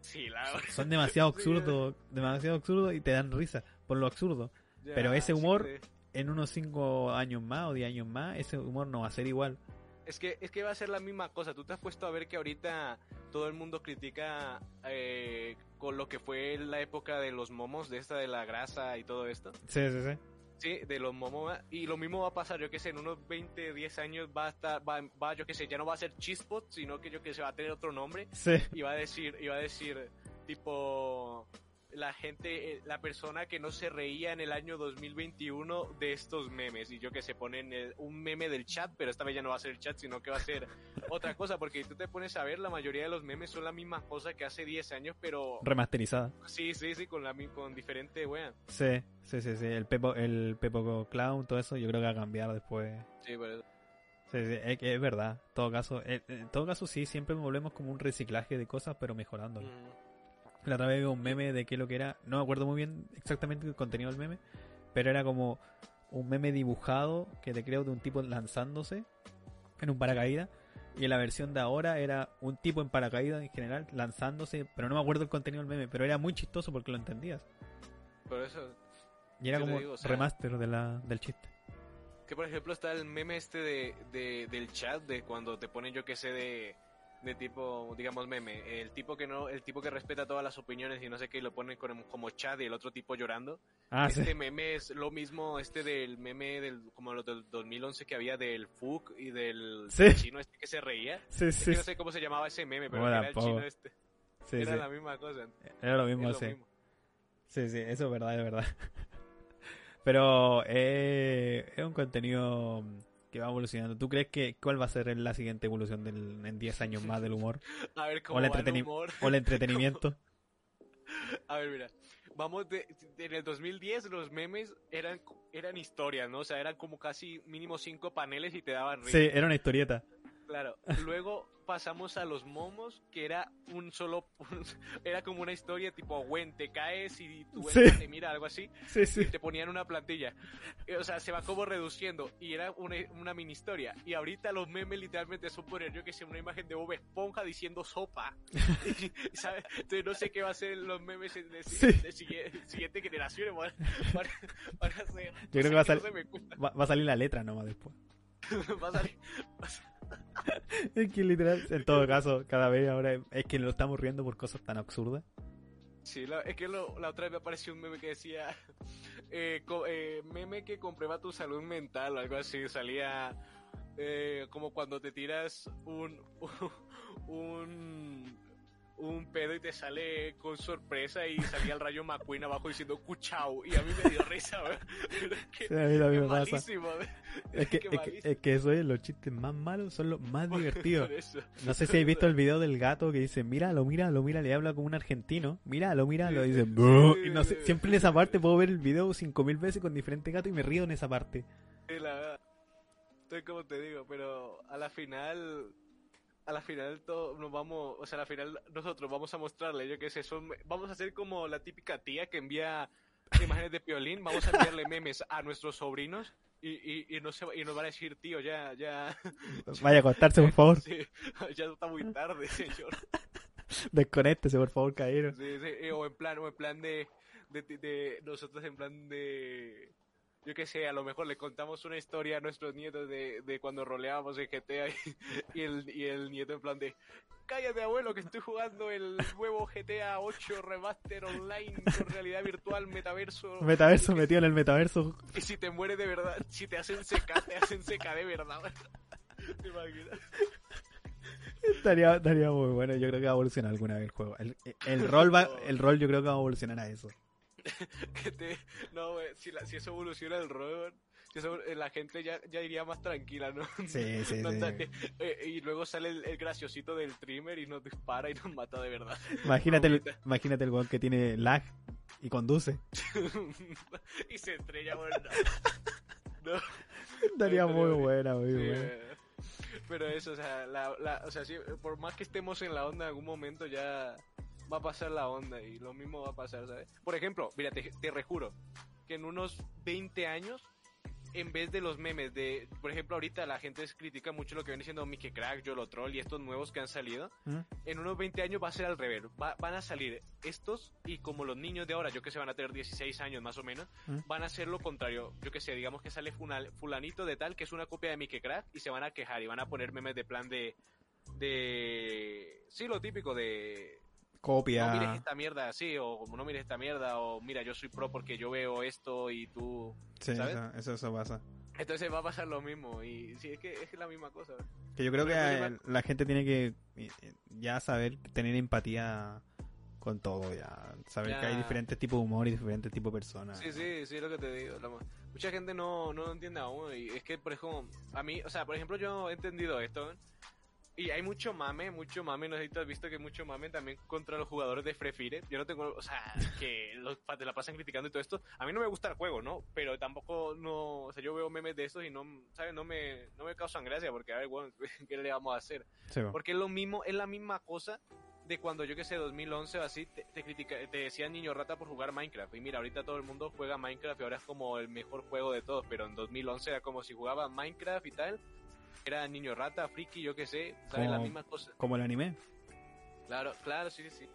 Sí, la Son demasiado Sí, absurdos, demasiado absurdos y te dan risa por lo absurdo. Ya, Pero ese humor- En unos 5 años más o 10 años más, ese humor no va a ser igual. Es que, es que va a ser la misma cosa. Tú te has puesto a ver que ahorita todo el mundo critica eh, con lo que fue la época de los momos, de esta de la grasa y todo esto. Sí, sí, sí. Sí, de los momos. Y lo mismo va a pasar, yo que sé, en unos 20, 10 años va a estar, va, va, yo que sé, ya no va a ser Chispot, sino que yo que sé, va a tener otro nombre. Sí. Y va a decir, y va a decir, tipo, la gente, eh, la persona que no se reía en el año 2021 de estos memes. Y yo que se ponen el- un meme del chat, pero esta vez ya no va a ser el chat, sino que va a ser otra cosa. Porque tú te pones a ver, la mayoría de los memes son la misma cosa que hace 10 años, pero Remasterizada. sí, sí, sí, con, la, con diferente wea. Sí, sí, sí, sí. El Pepo, el Pepo Clown, todo eso, yo creo que va a cambiar después. Sí, por eso. Sí, sí, es, es verdad. En todo caso, eh, en todo caso sí, siempre volvemos como un reciclaje de cosas, pero mejorándolo. Mm. La otra vez vi un meme de qué lo que era, no me acuerdo muy bien exactamente el contenido del meme, pero era como un meme dibujado que te creo de un tipo lanzándose en un paracaídas y en la versión de ahora era un tipo en paracaídas en general lanzándose, pero no me acuerdo el contenido del meme, pero era muy chistoso porque lo entendías. Por eso. Y era como digo, o sea- remaster de la, del chiste. Que por ejemplo está el meme este de, de- del chat de cuando te ponen yo que sé de, de tipo, digamos meme, el tipo que no, el tipo que respeta todas las opiniones y no sé qué y lo ponen con- como chat y el otro tipo llorando. Ah, este sí. meme es lo mismo este del meme del como los del 2011 que había del Fuk y del Sí. chino este que se reía. Sí, Es sí, que no sé cómo se llamaba ese meme, pero era el chino este. era la misma cosa. Era lo mismo, lo sí. mismo. Sí, sí, eso es verdad, es verdad. Pero eh, es un contenido que va evolucionando. ¿Tú crees que cuál va a ser la siguiente evolución del, en 10 años más del humor? A ver O cómo el, va el humor. o el entretenimiento. A ver, mira. Vamos de, en el 2010 los memes eran eran historias, ¿no? O sea, eran como casi mínimo cinco paneles y te daban risa. Sí, era una historieta. Claro. Luego pasamos a los momos, que era un solo era como una historia tipo, Gwen, te caes y tu Sí. Te mira algo así Sí, y sí. te ponían una plantilla. Eh, O sea, se va como reduciendo y era una, una mini historia. Y ahorita los memes literalmente son poner, yo que sé, una imagen de Bob Esponja diciendo sopa. Y, ¿sabes? Entonces no sé qué va a ser los memes de, de, de sigue- siguiente generación. Van, van, van a ser. Yo creo que sal-. Va, va a salir la letra nomás después. Es que literal, en todo caso, cada vez ahora es que lo estamos riendo por cosas tan absurdas. Sí, la- es que lo- la otra vez me apareció un meme que decía eh, co- eh, meme que comprueba tu salud mental o algo así. Salía eh, como cuando te tiras un, un un pedo y te sale con sorpresa y salía el rayo McQueen abajo diciendo cuchao y a mí me dio risa, que Sí, a mí también me pasa. Es que, es, que, malísimo. es que eso es, los chistes más malos son los más divertidos. No sé si habéis visto el video del gato que dice, míralo, míralo, míralo, y habla como un argentino, míralo, míralo, y dice, y no sé, siempre en esa parte puedo ver el video cinco mil veces con diferentes gatos y me río en esa parte. Sí, la verdad. Estoy como te digo, pero a la final, a la final todo, nos vamos, o sea, a la final nosotros vamos a mostrarle, yo qué sé, son, vamos a hacer como la típica tía que envía imágenes de piolín, vamos a enviarle memes a nuestros sobrinos y, y, y, no se, y nos van a decir, tío, ya, ya, Vaya a acostarse, por favor, sí, ya está muy tarde, señor. desconéctese, por favor, caballero. Sí, sí, eh, o en plan, o en plan de, de, de- de- nosotros en plan de, yo qué sé, a lo mejor le contamos una historia a nuestros nietos de, de cuando roleábamos en GTA y, y el, y el nieto en plan de, cállate abuelo que estoy jugando el nuevo GTA 8 Remaster Online con realidad virtual, metaverso. Metaverso metido en el metaverso. Y si te mueres de verdad, si te hacen seca, te hacen seca de verdad. ¿Te imaginas? Estaría, estaría muy bueno, yo creo que va a evolucionar alguna vez el juego. El, el rol va, el rol yo creo que va a evolucionar a eso. que te no güey, si, la- si eso evoluciona el rol si eso- eh, la gente ya, ya iría más tranquila no Sí, sí, No sí. eh, y luego sale el, el graciosito del trimmer y nos dispara y nos mata de verdad. Imagínate el, imagínate el weón que tiene lag y conduce. y se estrella bueno no, Estaría muy buena, muy Sí, buena. pero eso o sea la, la- o sea sí, por más que estemos en la onda en algún momento ya va a pasar la onda y lo mismo va a pasar sabes por ejemplo mira te, te rejuro que en unos 20 años en vez de los memes de, por ejemplo, ahorita la gente critica mucho lo que viene siendo Mickey Crack, Yolo Troll y estos nuevos que han salido. ¿Mm? En unos 20 años va a ser al revés. Va- van a salir estos y como los niños de ahora, yo que sé, van a tener 16 años más o menos, ¿Mm? van a hacer lo contrario. Yo que sé, digamos que sale funal- fulanito de tal que es una copia de Mickey Crack y se van a quejar y van a poner memes de plan de... de... Sí, lo típico de... No mires Copia. esta mierda así, o no mires esta mierda, o mira, yo soy pro porque yo veo esto y tú... Sí, ¿sabes? eso, eso, eso pasa. Entonces va a pasar lo mismo y sí, es que es la misma cosa. Que yo creo que pues, eh, la gente tiene que eh, ya saber tener empatía con todo ya. Saber Ya. que hay diferentes tipos de humor y diferentes tipos de personas. Sí, sí, sí, es lo que te digo. la mucha gente no, no lo entiende aún. Y es que, por ejemplo, a mí, o sea, por ejemplo, yo he entendido esto. Y hay mucho mame, mucho mame. No sé si tú has visto que mucho mame también contra los jugadores de Free Fire. Yo no tengo, o sea, que los, te la pasan criticando y todo esto. A mí no me gusta el juego, ¿no? Pero tampoco, no, o sea, yo veo memes de esos y no, ¿sabes? No me, no me causan gracia porque, a ver, bueno, ¿qué le vamos a hacer? Sí, bo. Porque es lo mismo, es la misma cosa de cuando yo que sé, 2011 o así, te, te, critica, te decían niño rata por jugar Minecraft. Y mira, ahorita todo el mundo juega Minecraft y ahora es como el mejor juego de todos. Pero en 2011 era como si jugaba Minecraft y tal. Era niño rata, friki, yo que sé, ¿sabes? La Como- misma cosa. Como el anime. Claro, claro, sí, sí.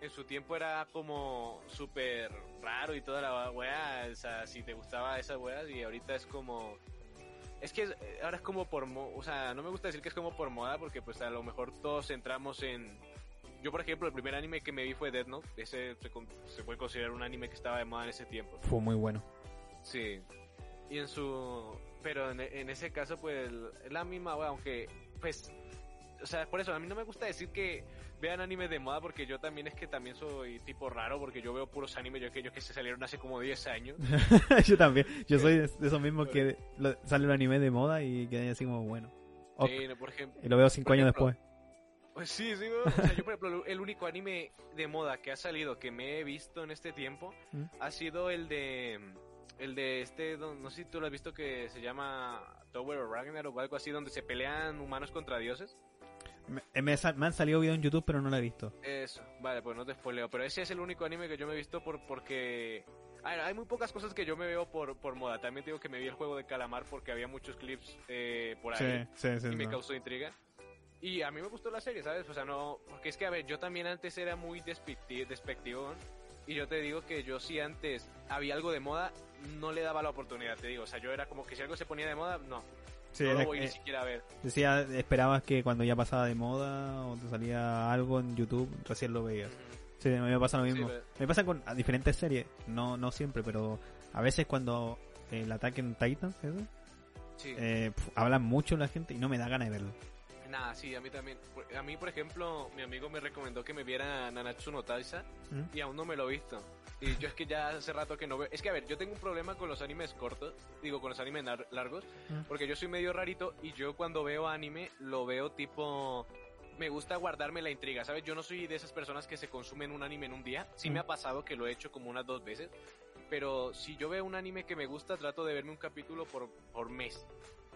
En su tiempo era como súper raro y toda la weá, o sea, si te gustaba esas weas y ahorita es como... Es que ahora es como por... mo- O sea, no me gusta decir que es como por moda porque pues a lo mejor todos entramos en... Yo, por ejemplo, el primer anime que me vi fue Death Note. Ese se, con- se puede considerar un anime que estaba de moda en ese tiempo. Fue muy bueno. Sí. Y en su... Pero en, en ese caso, pues, es la misma, wea, aunque, pues... O sea, por eso, a mí no me gusta decir que vean animes de moda porque yo también es que también soy tipo raro porque yo veo puros animes yo que, yo que se salieron hace como 10 años. yo también. Yo soy de de esos mismos que lo- sale un anime de moda y queda así como bueno. Ok. No, por ejemplo... Y lo veo cinco por años ejemplo, después. Pues sí, sí. O sea, yo, por ejemplo, el único anime de moda que ha salido que me he visto en este tiempo ¿Mm? ha sido el de. El de este, no sé si tú lo has visto que se llama Tower of Ragnarok o algo así, donde se pelean humanos contra dioses. Me, me sa- me han salido videos en YouTube, pero no lo he visto. Eso, vale, pues no te spoileo. Pero ese es el único anime que yo me he visto por porque. A ver, hay muy pocas cosas que yo me veo por, por moda. También te digo que me vi el juego de Calamar porque había muchos clips eh, por ahí. Sí, sí, sí. y me causó intriga. Y a mí me gustó la serie, ¿sabes? O sea, no. Porque es que, a ver, yo también antes era muy despecti- despectivo. Y yo te digo que yo sí antes había algo de moda, no le daba la oportunidad, te digo. O sea, yo era como que si algo se ponía de moda, no. Sí, no lo voy ni siquiera a ver. decía, esperabas que cuando ya pasaba de moda o te salía algo en YouTube, recién lo veías. Sí, a mí me pasa lo Sí, mismo. pero- Me pasa con a diferentes series, no no siempre, pero a veces cuando el ataque en Titans, ¿eso? Sí. Eh, pf, hablan mucho la gente y no me da ganas de verlo. Nada, sí, a mí también. A mí, por ejemplo, mi amigo me recomendó que me viera Nanatsu no Taisa ¿Mm? y aún no me lo he visto. Y yo es que ya hace rato que no veo. Es que, a ver, yo tengo un problema con los animes cortos, digo, con los animes lar- largos, Mm. porque yo soy medio rarito y yo cuando veo anime lo veo tipo. Me gusta guardarme la intriga, ¿sabes? Yo no soy de esas personas que se consumen un anime en un día. Sí me Mm. ha pasado que lo he hecho como unas dos veces. Pero si yo veo un anime que me gusta, trato de verme un capítulo por, por mes.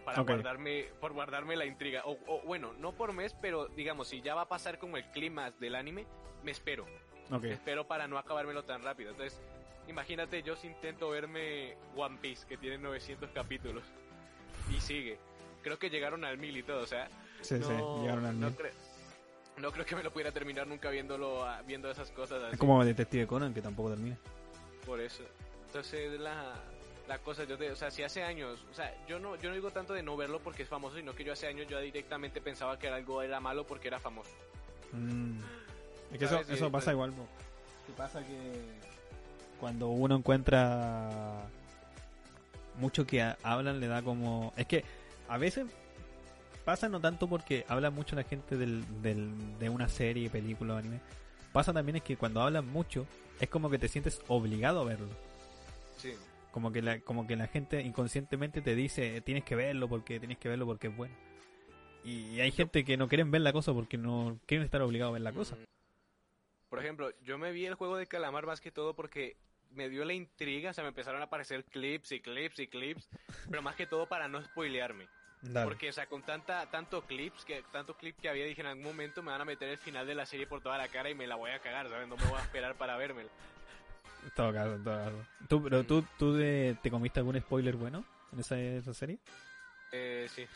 Para Ok. guardarme, por guardarme la intriga. O, o, bueno, no por mes, pero digamos, si ya va a pasar como el clima del anime, me espero. Ok. Me espero para no acabármelo tan rápido. Entonces, imagínate, yo si intento verme One Piece, que tiene 900 capítulos. Y sigue. Creo que llegaron al mil y todo, o sea. Sí, sí, no, llegaron al no, cre- no creo que me lo pudiera terminar nunca viéndolo, ah, viendo esas cosas así. Es como Detective Conan, que tampoco termina. Por eso. Entonces, la, la cosa, yo te, o sea, si hace años, o sea, yo no, yo no digo tanto de no verlo porque es famoso, sino que yo hace años yo directamente pensaba que algo era malo porque era famoso. Mm. Es que eso, pasa igual. po. Que pasa que cuando uno encuentra mucho que ha- hablan, le da como... Es que a veces pasa no tanto porque habla mucho la gente del, del- de una serie, película o anime. Pasa también es que cuando hablan mucho, es como que te sientes obligado a verlo. Sí. Como que la, como que la gente inconscientemente te dice, tienes que verlo porque tienes que verlo porque es bueno. Y hay gente que no quieren ver la cosa porque no quieren estar obligados a ver la cosa. Mm. Por ejemplo, yo me vi el juego de calamar más que todo porque me dio la intriga, o sea, me empezaron a aparecer clips y clips y clips, pero más que todo para no spoilearme. Dale. Porque, o sea, con tanta, tanto clips, que, tanto clip que había, dije en algún momento me van a meter el final de la serie por toda la cara y me la voy a cagar, ¿sabes? No me voy a esperar para vérmela. En todo caso, en todo caso. ¿Tú, pero tú, tú de- te comiste algún spoiler bueno en esa, esa serie? Eh, sí.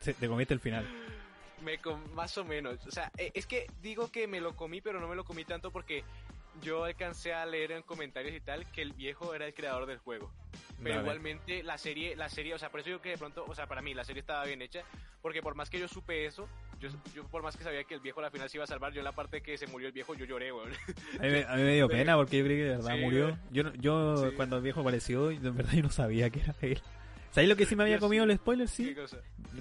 Sí, te comiste el final. Me com- más o menos. O sea, eh, es que digo que me lo comí, pero no me lo comí tanto porque yo alcancé a leer en comentarios y tal que el viejo era el creador del juego. Pero Dale. igualmente la serie, la serie, o sea, por eso digo que de pronto, o sea, para mí la serie estaba bien hecha, porque por más que yo supe eso, yo, yo por más que sabía que el viejo a la final se iba a salvar, yo en la parte que se murió el viejo, yo lloré, weón. A mí, me- a mí me dio pena porque yo creí que de verdad Sí, murió. Yo, yo Sí. cuando el viejo apareció, de verdad yo no sabía que era él. ¿Sabéis lo que sí me había comido el spoiler? ¿Qué Sí.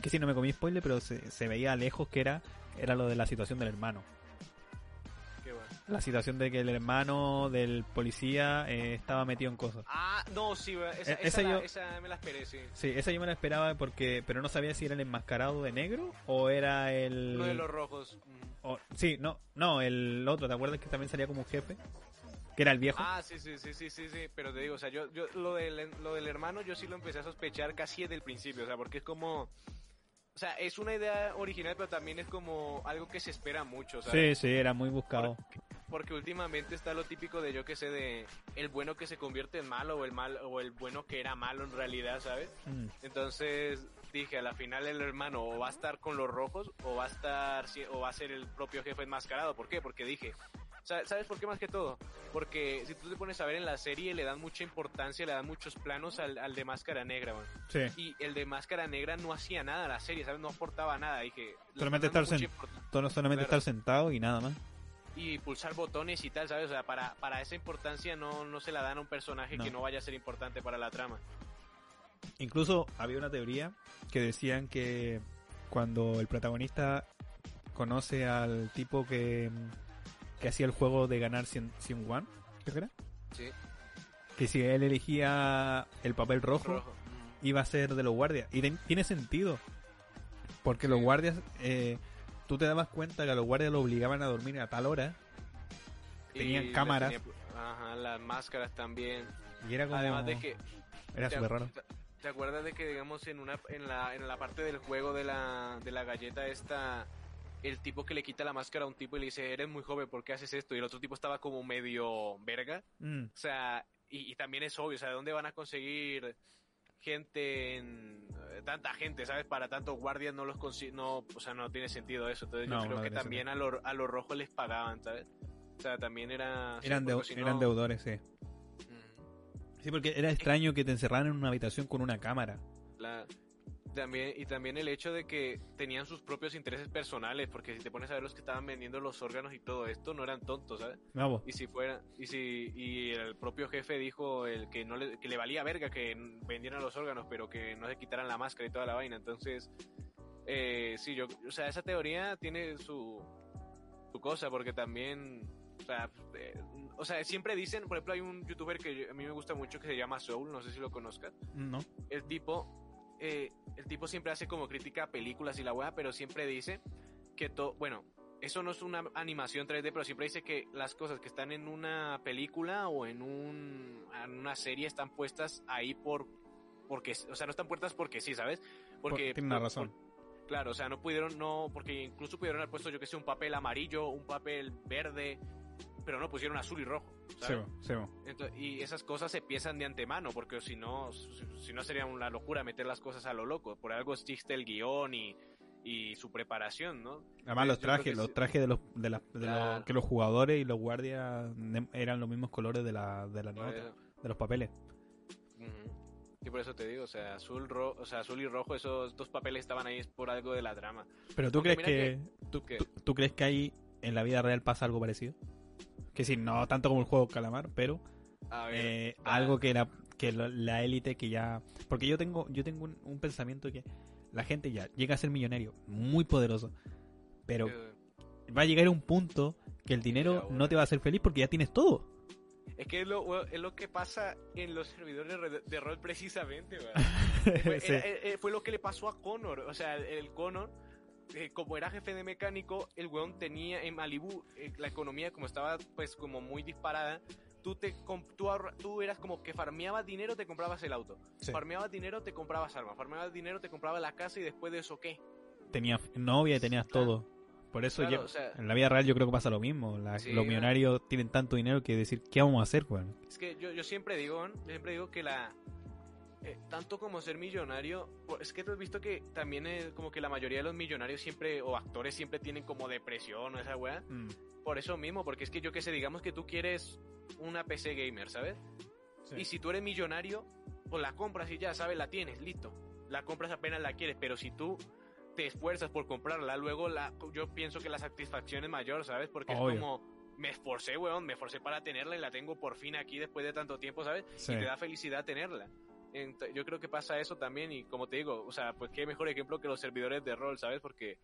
Que sí, no me comí spoiler, pero se, se veía lejos que era, era lo de la situación del hermano. La situación de que el hermano del policía eh, estaba metido en cosas. Ah, no, sí, esa, la- yo- esa me la esperé, sí. Sí, esa yo me la esperaba porque, pero no sabía si era el enmascarado de negro o era el. Uno de los rojos. o- sí, no, no, el otro. ¿Te acuerdas que también salía como un jefe? Que era el viejo. Ah, sí, sí, sí, sí, sí, sí, pero te digo, o sea, yo, yo lo, del, lo del hermano yo sí lo empecé a sospechar casi desde el principio, o sea, porque es como... O sea, es una idea original, pero también es como algo que se espera mucho, ¿sabes? sí, sí, era muy buscado. Porque últimamente está lo típico de yo que sé de el bueno que se convierte en malo o el mal o el bueno que era malo en realidad, ¿sabes? Mm. Entonces dije, a la final el hermano o va a estar con los rojos o va a estar o va a ser el propio jefe enmascarado. ¿Por qué? Porque dije, sa- ¿sabes por qué más que todo? Porque si tú te pones a ver en la serie le dan mucha importancia, le dan muchos planos al, al de máscara negra, man. Sí. Y el de máscara negra no hacía nada a la serie, ¿sabes? No aportaba nada. Dije, Solamente estar sen- solamente Claro. estar sentado y nada más. Y pulsar botones y tal, ¿sabes? O sea, para, para esa importancia no, no se la dan a un personaje No. que no vaya a ser importante para la trama. Incluso había una teoría que decían que cuando el protagonista conoce al tipo que, que hacía el juego de ganar 100, 100 one, creo que era, Sí. que si él elegía el papel rojo, Rojo. Iba a ser de los guardias. Y ten- tiene sentido. Porque los guardias, eh, tú te dabas cuenta que a los guardias lo obligaban a dormir a tal hora. Tenían Y cámaras. tenía- ajá, las máscaras también. Y era como... Además de que... Era ¿te, súper raro. te- ¿Te acuerdas de que, digamos, en una en la, en la parte del juego de la, de la galleta esta, el tipo que le quita la máscara a un tipo y le dice, eres muy joven, ¿por qué haces esto? Y el otro tipo estaba como medio verga. Mm, O sea, y, y también es obvio, o sea, ¿de dónde van a conseguir gente en tanta gente, ¿sabes? Para tantos guardias no los no, o sea, no tiene sentido eso. Entonces No, yo creo no que también a los a los rojos les pagaban, ¿sabes? O sea, también era eran, porque deu- si eran no- deudores, sí. Sí, porque era extraño que te encerraran en una habitación con una cámara. También, y también el hecho de que tenían sus propios intereses personales, porque si te pones a ver los que estaban vendiendo los órganos y todo esto, no eran tontos, ¿sabes? No, vos. Y si fuera, y si, y el propio jefe dijo el que no le, que le valía verga que vendieran los órganos, pero que no se quitaran la máscara y toda la vaina. Entonces, eh, sí, yo, o sea, esa teoría tiene su, su cosa, porque también, o sea, eh, o sea, siempre dicen, por ejemplo, hay un youtuber que yo- a mí me gusta mucho que se llama Soul, no sé si lo conozcas No. el tipo, eh, el tipo siempre hace como crítica a películas y la weá, pero siempre dice que todo, bueno, eso no es una animación 3D, pero siempre dice que las cosas que están en una película o en, un, en una serie están puestas ahí por, porque, o sea, no están puestas porque sí, ¿sabes? Porque Tiene una razón. por- claro, o sea, no pudieron, no, porque incluso pudieron haber puesto, yo que sé, un papel amarillo, un papel verde, pero no pusieron azul y rojo. ¿sabes? sí, y esas cosas se piensan de antemano, porque si no, si, no sería una locura meter las cosas a lo loco. Por algo existe el guion y, y su preparación, ¿no? Además los que trajes, los trajes de los, de las- de Claro. los- que los jugadores y los guardias eran los mismos colores de la, de las notas, de los papeles. Ujú. Y por eso te digo, o sea, azul, ro o sea, azul y rojo, esos dos papeles estaban ahí por algo de la trama. Pero tú crees que, tú- tú crees que ahí en la vida real pasa algo parecido? Que sí, no tanto como el juego Calamar, pero A ver, eh, algo que la que la élite que ya porque yo tengo yo tengo un, un pensamiento que la gente ya llega a ser millonario muy poderoso pero eh, va a llegar a un punto que el dinero no te va a hacer feliz porque ya tienes todo es que es lo, es lo que pasa en los servidores de, rol precisamente, Sí. era- eh, fue lo que le pasó a Connor. O sea, el Connor, eh, como era jefe de mecánico, el weón tenía en Malibu eh, la economía como estaba pues como muy disparada. Tú, te, tú, tú eras como que farmeabas dinero, te comprabas el auto. Sí. Farmeabas dinero, te comprabas armas. Farmeabas dinero, te comprabas la casa y después de eso, ¿qué? tenías novia y tenías todo por eso Claro, ya- o sea- en la vida real yo creo que pasa lo mismo La- Sí, los millonarios tienen tanto dinero que decir qué vamos a hacer weón? Es que yo, yo siempre digo. Yo siempre digo que la... eh, tanto como ser millonario, es que tú has visto que también es como que la mayoría de los millonarios siempre, o actores siempre tienen como depresión o esa weá. Mm, Por eso mismo, porque es que yo que sé, digamos que tú quieres una PC gamer, ¿sabes? sí. Y si tú eres millonario, pues la compras y ya, ¿sabes? La tienes, listo. La compras apenas la quieres, pero si tú te esfuerzas por comprarla, luego la, yo pienso que la satisfacción es mayor, ¿sabes? Porque Obvio. es como, me esforcé, weón, me esforcé para tenerla y la tengo por fin aquí después de tanto tiempo, ¿sabes? Sí. Y te da felicidad tenerla. Yo creo que pasa eso también y como te digo, o sea, pues qué mejor ejemplo que los servidores de rol, ¿sabes? Porque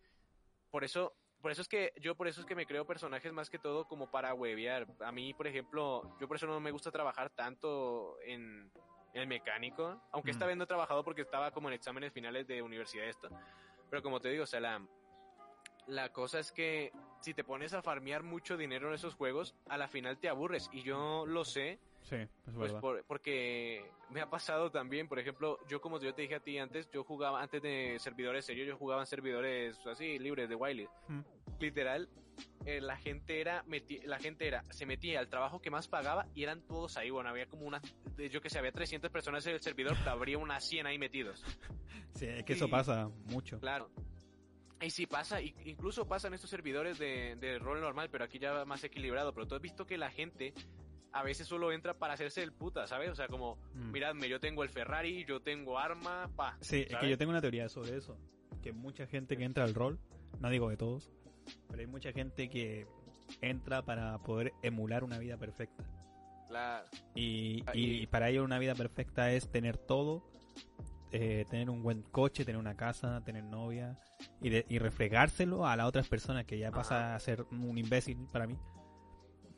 por eso por eso es que yo por eso es que me creo personajes más que todo como para huevear. A mí, por ejemplo, yo por eso no me gusta trabajar tanto en, en el mecánico, aunque esta Mm. vez no he trabajado porque estaba como en exámenes finales de universidad esto. Pero como te digo, o sea, la, la cosa es que si te pones a farmear mucho dinero en esos juegos, a la final te aburres. Y yo lo sé, Sí, es pues verdad. por- porque me ha pasado también, por ejemplo, yo como yo te dije a ti antes, yo jugaba antes de servidores serios, yo jugaba en servidores así libres de Wiley. Mm. Literal, eh, la gente era meti- la gente era se metía al trabajo que más pagaba y eran todos ahí, bueno, había como una de- yo que sé, había 300 personas en el servidor, pero habría unas 100 ahí metidos. Sí, es que eso y- pasa mucho. Claro. Y sí pasa, y- incluso pasa en estos servidores de, de rol normal, pero aquí ya más equilibrado. Pero tú has visto que la gente a veces solo entra para hacerse el puta, ¿sabes? O sea, como, Mm. miradme, yo tengo el Ferrari, yo tengo arma, pa. Sí, es que yo tengo una teoría sobre eso. Que mucha gente que entra al rol, no digo de todos, pero hay mucha gente que entra para poder emular una vida perfecta. Claro. Y, Ah, y y- para ello una vida perfecta es tener todo, eh, tener un buen coche, tener una casa, tener novia y, de- y refregárselo a las otras personas que ya pasa Ajá. a ser un imbécil para mí.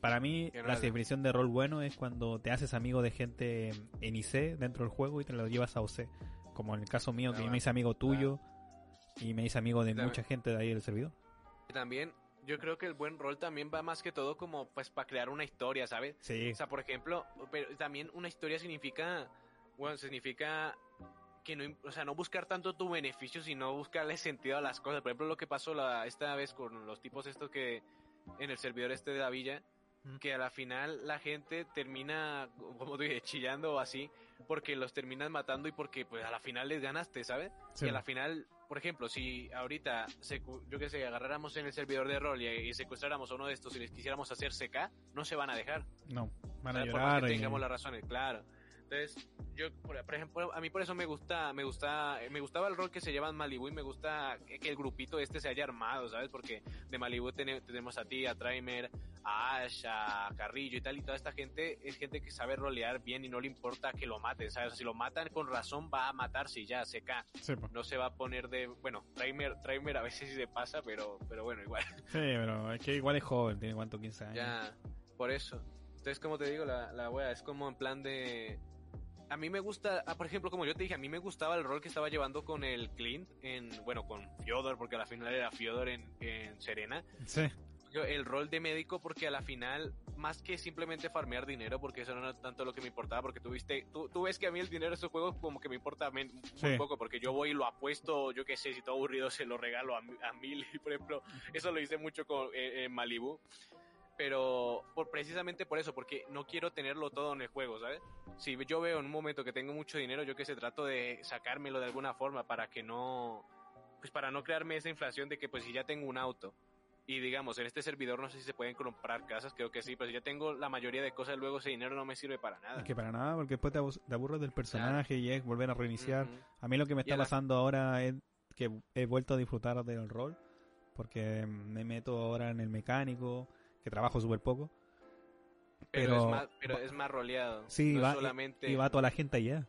Para mí Que la definición de rol bueno es cuando te haces amigo de gente en IC dentro del juego y te lo llevas a OC. Como en el caso mío, que Claro. yo me hice amigo tuyo y me hice amigo de mucha gente de ahí del servidor. También, yo creo que el buen rol también va más que todo como, pues, para crear una historia, ¿sabes? Sí, O sea, por ejemplo, pero también una historia significa, bueno, significa que no, o sea, no buscar tanto tu beneficio, sino buscarle sentido a las cosas. Por ejemplo, lo que pasó la, esta vez con los tipos estos que en el servidor este de la villa. Que a la final la gente termina, como te dije, chillando o así, porque los terminas matando y porque pues a la final les ganaste, ¿sabes? sí. Y a la final, por ejemplo, si ahorita, yo que sé, agarráramos en el servidor de rol y, y secuestráramos a uno de estos y les quisiéramos hacer CK, no se van a dejar. no, van a ¿sabes? Por más llorar. que y- tengamos las razones, claro. Entonces, yo, por, por ejemplo, a mí por eso me gusta, me gusta, me gustaba el rol que se lleva en Malibu y me gusta que, que el grupito este se haya armado, ¿sabes? Porque de Malibu tene- tenemos a ti, a Trimer, a Ash, a Carrillo y tal, y toda esta gente es gente que sabe rolear bien y no le importa que lo maten, ¿sabes? Si lo matan con razón va a matarse y ya, se cae. Sí. No se va a poner de, bueno, Trimer, Trimer a veces sí se pasa, pero, pero bueno, igual. Sí, pero es que igual es joven, tiene cuánto, 15 años. Ya, por eso. Entonces, como te digo, la, la wea es como en plan de... A mí me gusta, ah, por ejemplo, como yo te dije, a mí me gustaba el rol que estaba llevando con el Clint, en, bueno, con Fyodor, porque a la final era Fyodor en, en Serena. Sí, El rol de médico, porque a la final, más que simplemente farmear dinero, porque eso no era tanto lo que me importaba, porque tú, viste, tú, tú ves que a mí el dinero de estos juegos como que me importa muy Sí. poco, porque yo voy y lo apuesto, yo qué sé, si todo aburrido se lo regalo a, a mil, y por ejemplo, eso lo hice mucho con, eh, en Malibu. Pero por, precisamente por eso, porque no quiero tenerlo todo en el juego, ¿sabes? Si yo veo en un momento que tengo mucho dinero, yo que sé, trato de sacármelo de alguna forma para que no, pues para no crearme esa inflación de que pues si ya tengo un auto y digamos en este servidor no sé si se pueden comprar casas, creo que sí, pero si ya tengo la mayoría de cosas, luego ese dinero no me sirve para nada. es que para nada, porque después te, aburres del personaje y es volver a reiniciar. Ujú. A mí lo que me está a la- pasando ahora es que he vuelto a disfrutar del rol, porque me meto ahora en el mecánico, que trabajo súper poco. pero, pero- es más, pero es más roleado. Sí, no va, solamente y va toda la gente allá.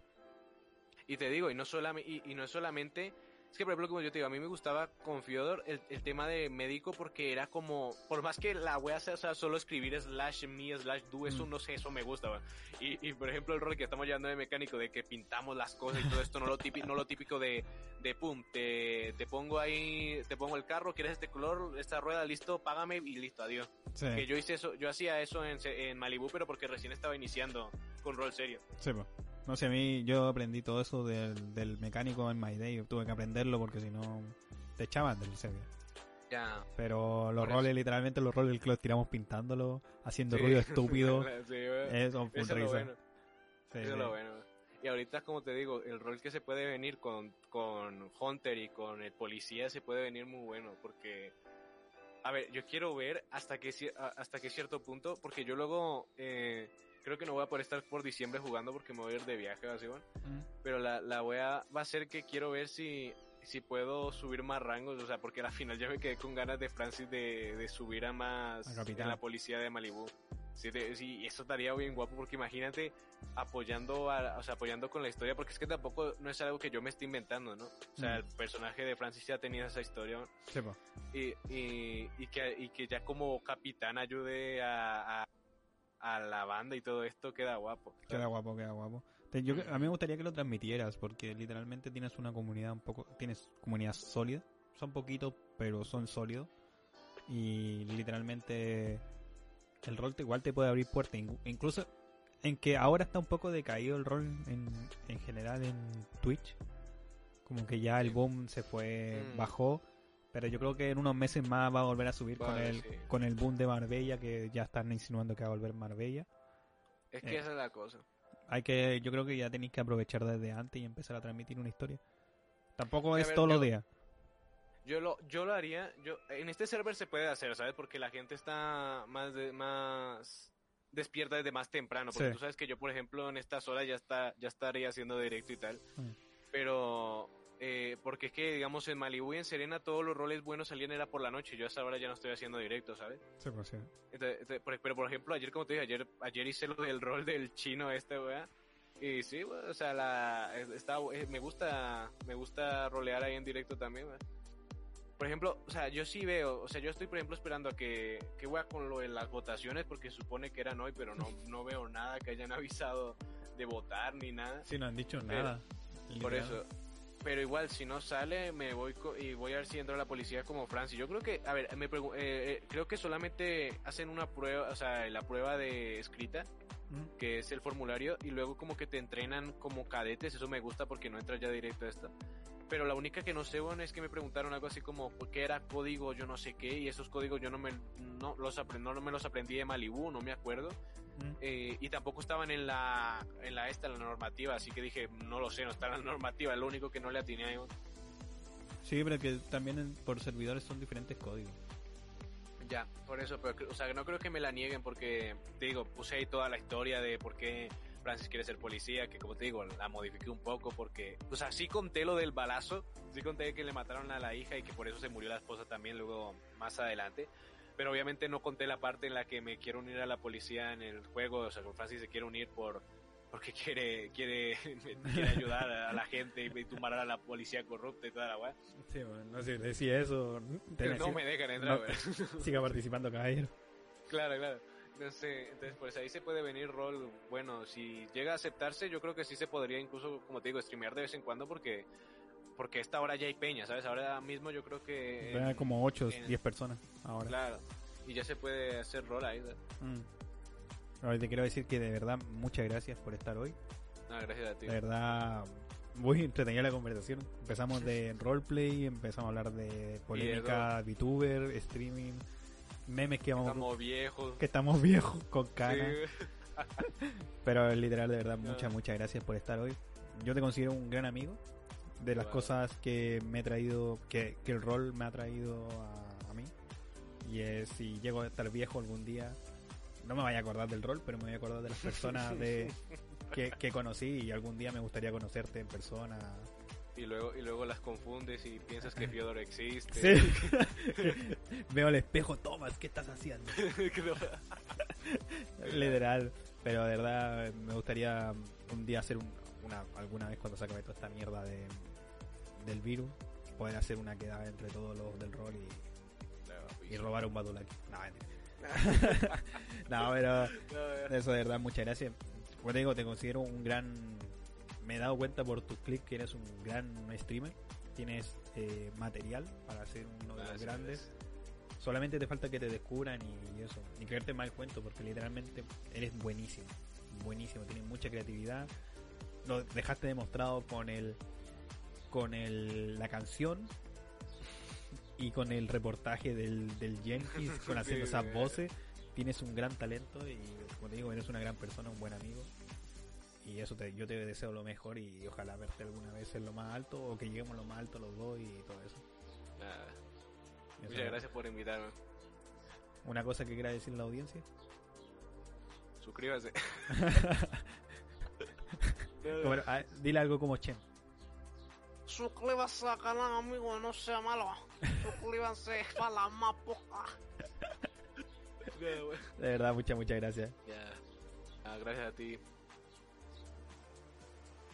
Y te digo, y no, solamente, y, y no es solamente... Es que, por ejemplo, como yo te digo, a mí me gustaba con Fyodor el, el tema de médico porque era como... Por más que la wea sea, o sea, solo escribir slash me slash do, eso Mm. no sé, eso me gusta. Y, y, por ejemplo, el rol que estamos llevando de mecánico, de que pintamos las cosas y todo esto, no lo típico, no lo típico de, de pum, te, te pongo ahí, te pongo el carro, quieres este color, esta rueda, listo, págame y listo, adiós. Sí, Que yo hice eso, yo hacía eso en, en Malibu, pero porque recién estaba iniciando con rol serio. sí, po. No sé, a mí yo aprendí todo eso del, del mecánico en My Day. Tuve que aprenderlo porque si no te echaban del server. Ya. Pero los eso. roles, literalmente los roles que los tiramos pintándolo, haciendo Sí. ruido estúpido. Sí, weón. Eso, es bueno. Sí, Eso es lo bueno. Y ahorita, como te digo, el rol que se puede venir con, con Hunter y con el policía se puede venir muy bueno, porque... A ver, yo quiero ver hasta que hasta qué cierto punto, porque yo luego eh, creo que no voy a poder estar por diciembre jugando porque me voy a ir de viaje, así, bueno. Mm. Pero la, la voy a, va a ser que quiero ver si, si puedo subir más rangos, o sea, porque al final ya me quedé con ganas de Francis de, de subir a más A en la policía de Malibu. Sí, te- sí, eso estaría bien guapo porque imagínate apoyando a, o sea, apoyando con la historia porque es que tampoco no es algo que yo me esté inventando, ¿no? O sea, Mm. el personaje de Francis ya tenía esa historia Sepa. y, y, y que, y que ya como capitán ayude a, a, a la banda y todo esto queda guapo. Queda guapo, queda guapo. Yo, a mí me gustaría que lo transmitieras porque literalmente tienes una comunidad un poco, tienes comunidad sólida. Son poquitos, pero son sólidos. Y literalmente el rol te, igual te puede abrir puertas. Incluso en que ahora está un poco decaído el rol en, en general en Twitch. Como que ya el boom se fue, Mm. bajó. Pero yo creo que en unos meses más va a volver a subir con Vale, el, sí. con el boom de Marbella, que ya están insinuando que va a volver Marbella. Es que Eh. esa es la cosa. Hay que, yo creo que ya tenéis que aprovechar desde antes y empezar a transmitir una historia. Tampoco A es ver, todos los días. Yo lo, yo lo haría, yo, en este server se puede hacer, ¿sabes? Porque la gente está más, de, más despierta desde más temprano. Porque Sí. tú sabes que yo, por ejemplo, en estas horas ya está, ya estaría haciendo directo y tal. Mm. Pero, eh, porque es que, digamos, en Malibu y en Serena todos los roles buenos salían era por la noche. Yo a esa hora ya no estoy haciendo directo, ¿sabes? Sí, pues sí. Entonces, entonces, pero por ejemplo, ayer, como te dije, ayer, ayer hice lo del rol del chino este, weá. Y sí, weá, o sea, la, está, eh, me gusta, me gusta rolear ahí en directo también, weá. Por ejemplo, o sea, yo sí veo, o sea, yo estoy, por ejemplo, esperando a que, que weá con lo de las votaciones, porque supone que eran hoy, pero no, no veo nada que hayan avisado de votar ni nada. Sí, no han dicho Pero- nada. Por eso. Pero igual, si no sale, me voy co- y voy a ver si entra la policía como Francis. Yo creo que, a ver, me eh, eh, creo que solamente hacen una prueba, o sea, la prueba de escrita, Mm. que es el formulario, y luego como que te entrenan como cadetes. Eso me gusta porque no entras ya directo a esto. Pero la única que no sé, bueno, es que me preguntaron algo así como ¿por qué era código yo no sé qué? Y esos códigos yo no me, no, los aprend- no me los aprendí de Malibu, no me acuerdo. Mm. Eh, y tampoco estaban en la en la esta la normativa así que dije no lo sé no está en la normativa es lo único que no le atiné ahí. Sí, pero que también en- por servidores son diferentes códigos. ya por eso pero o sea no creo que me la nieguen porque te digo puse ahí toda la historia de por qué Francis quiere ser policía que como te digo la modifiqué un poco porque o sea sí conté lo del balazo sí conté que le mataron a la hija y que por eso se murió la esposa también luego más adelante pero obviamente no conté la parte en la que me quiero unir a la policía en el juego o sea Francis se quiere unir por porque quiere quiere, quiere ayudar a la gente y tumbar a la policía corrupta y toda la weá. Sí, bueno, no sé, decía eso. No me dejan entrar, no. Siga participando, caballero. Claro, claro. Entonces, entonces, pues ahí se puede venir rol. Bueno, si llega a aceptarse, yo creo que sí se podría incluso, como te digo, streamear de vez en cuando porque porque esta hora ya hay peña, ¿sabes? Ahora mismo yo creo que... En- como 8 o en- 10 personas ahora. Claro. Y ya se puede hacer rol ahí. Mm. Ahora te quiero decir que de verdad muchas gracias por estar hoy. No, gracias a ti. De verdad, muy entretenida la conversación. Empezamos de roleplay, empezamos a hablar de polémica, VTuber, streaming, memes que vamos Estamos viejos. que estamos viejos con canas. Sí. Pero literal, de verdad, muchas, muchas gracias por estar hoy. Yo te considero un gran amigo. De las Wow. cosas que me he traído, que, que el rol me ha traído a, a mí. Y es si llego a estar viejo algún día, no me vaya a acordar del rol, pero me voy a acordar de las personas de, que, que conocí y algún día me gustaría conocerte en persona. Y luego, y luego las confundes y piensas que Fiodor existe. Sí. Veo el espejo, Tomás, ¿qué estás haciendo? Literal. Pero de verdad me gustaría un día hacer un- una, alguna vez cuando se acabe toda esta mierda de, del virus, poder hacer una quedada entre todos los del rol y, y robar un Badulaki. No, mentira. no, pero eso de verdad, muchas gracias. Como te digo, te considero un gran... Me he dado cuenta por tus clics que eres un gran streamer. Tienes eh, material para ser uno de los grandes. Solamente te falta que te descubran y, y eso. Y creerte mal cuento, porque literalmente eres buenísimo. Buenísimo, tienes mucha creatividad. Lo dejaste demostrado con el con el la canción y con el reportaje del, del Jenkins, con haciendo esas voces. Tienes un gran talento y, como te digo, eres una gran persona, un buen amigo. Y eso te, yo te deseo lo mejor y ojalá verte alguna vez en lo más alto o que lleguemos a lo más alto los dos y todo eso. Nada. Eso. Muchas gracias por invitarme. Una cosa que quiera decir la audiencia. Suscríbase. Bueno, ah, dile algo como Chen. Suscríbase al canal, amigo, no sea malo. Suscríbanse para la más poca. De verdad, muchas, muchas gracias. Ah, gracias a ti.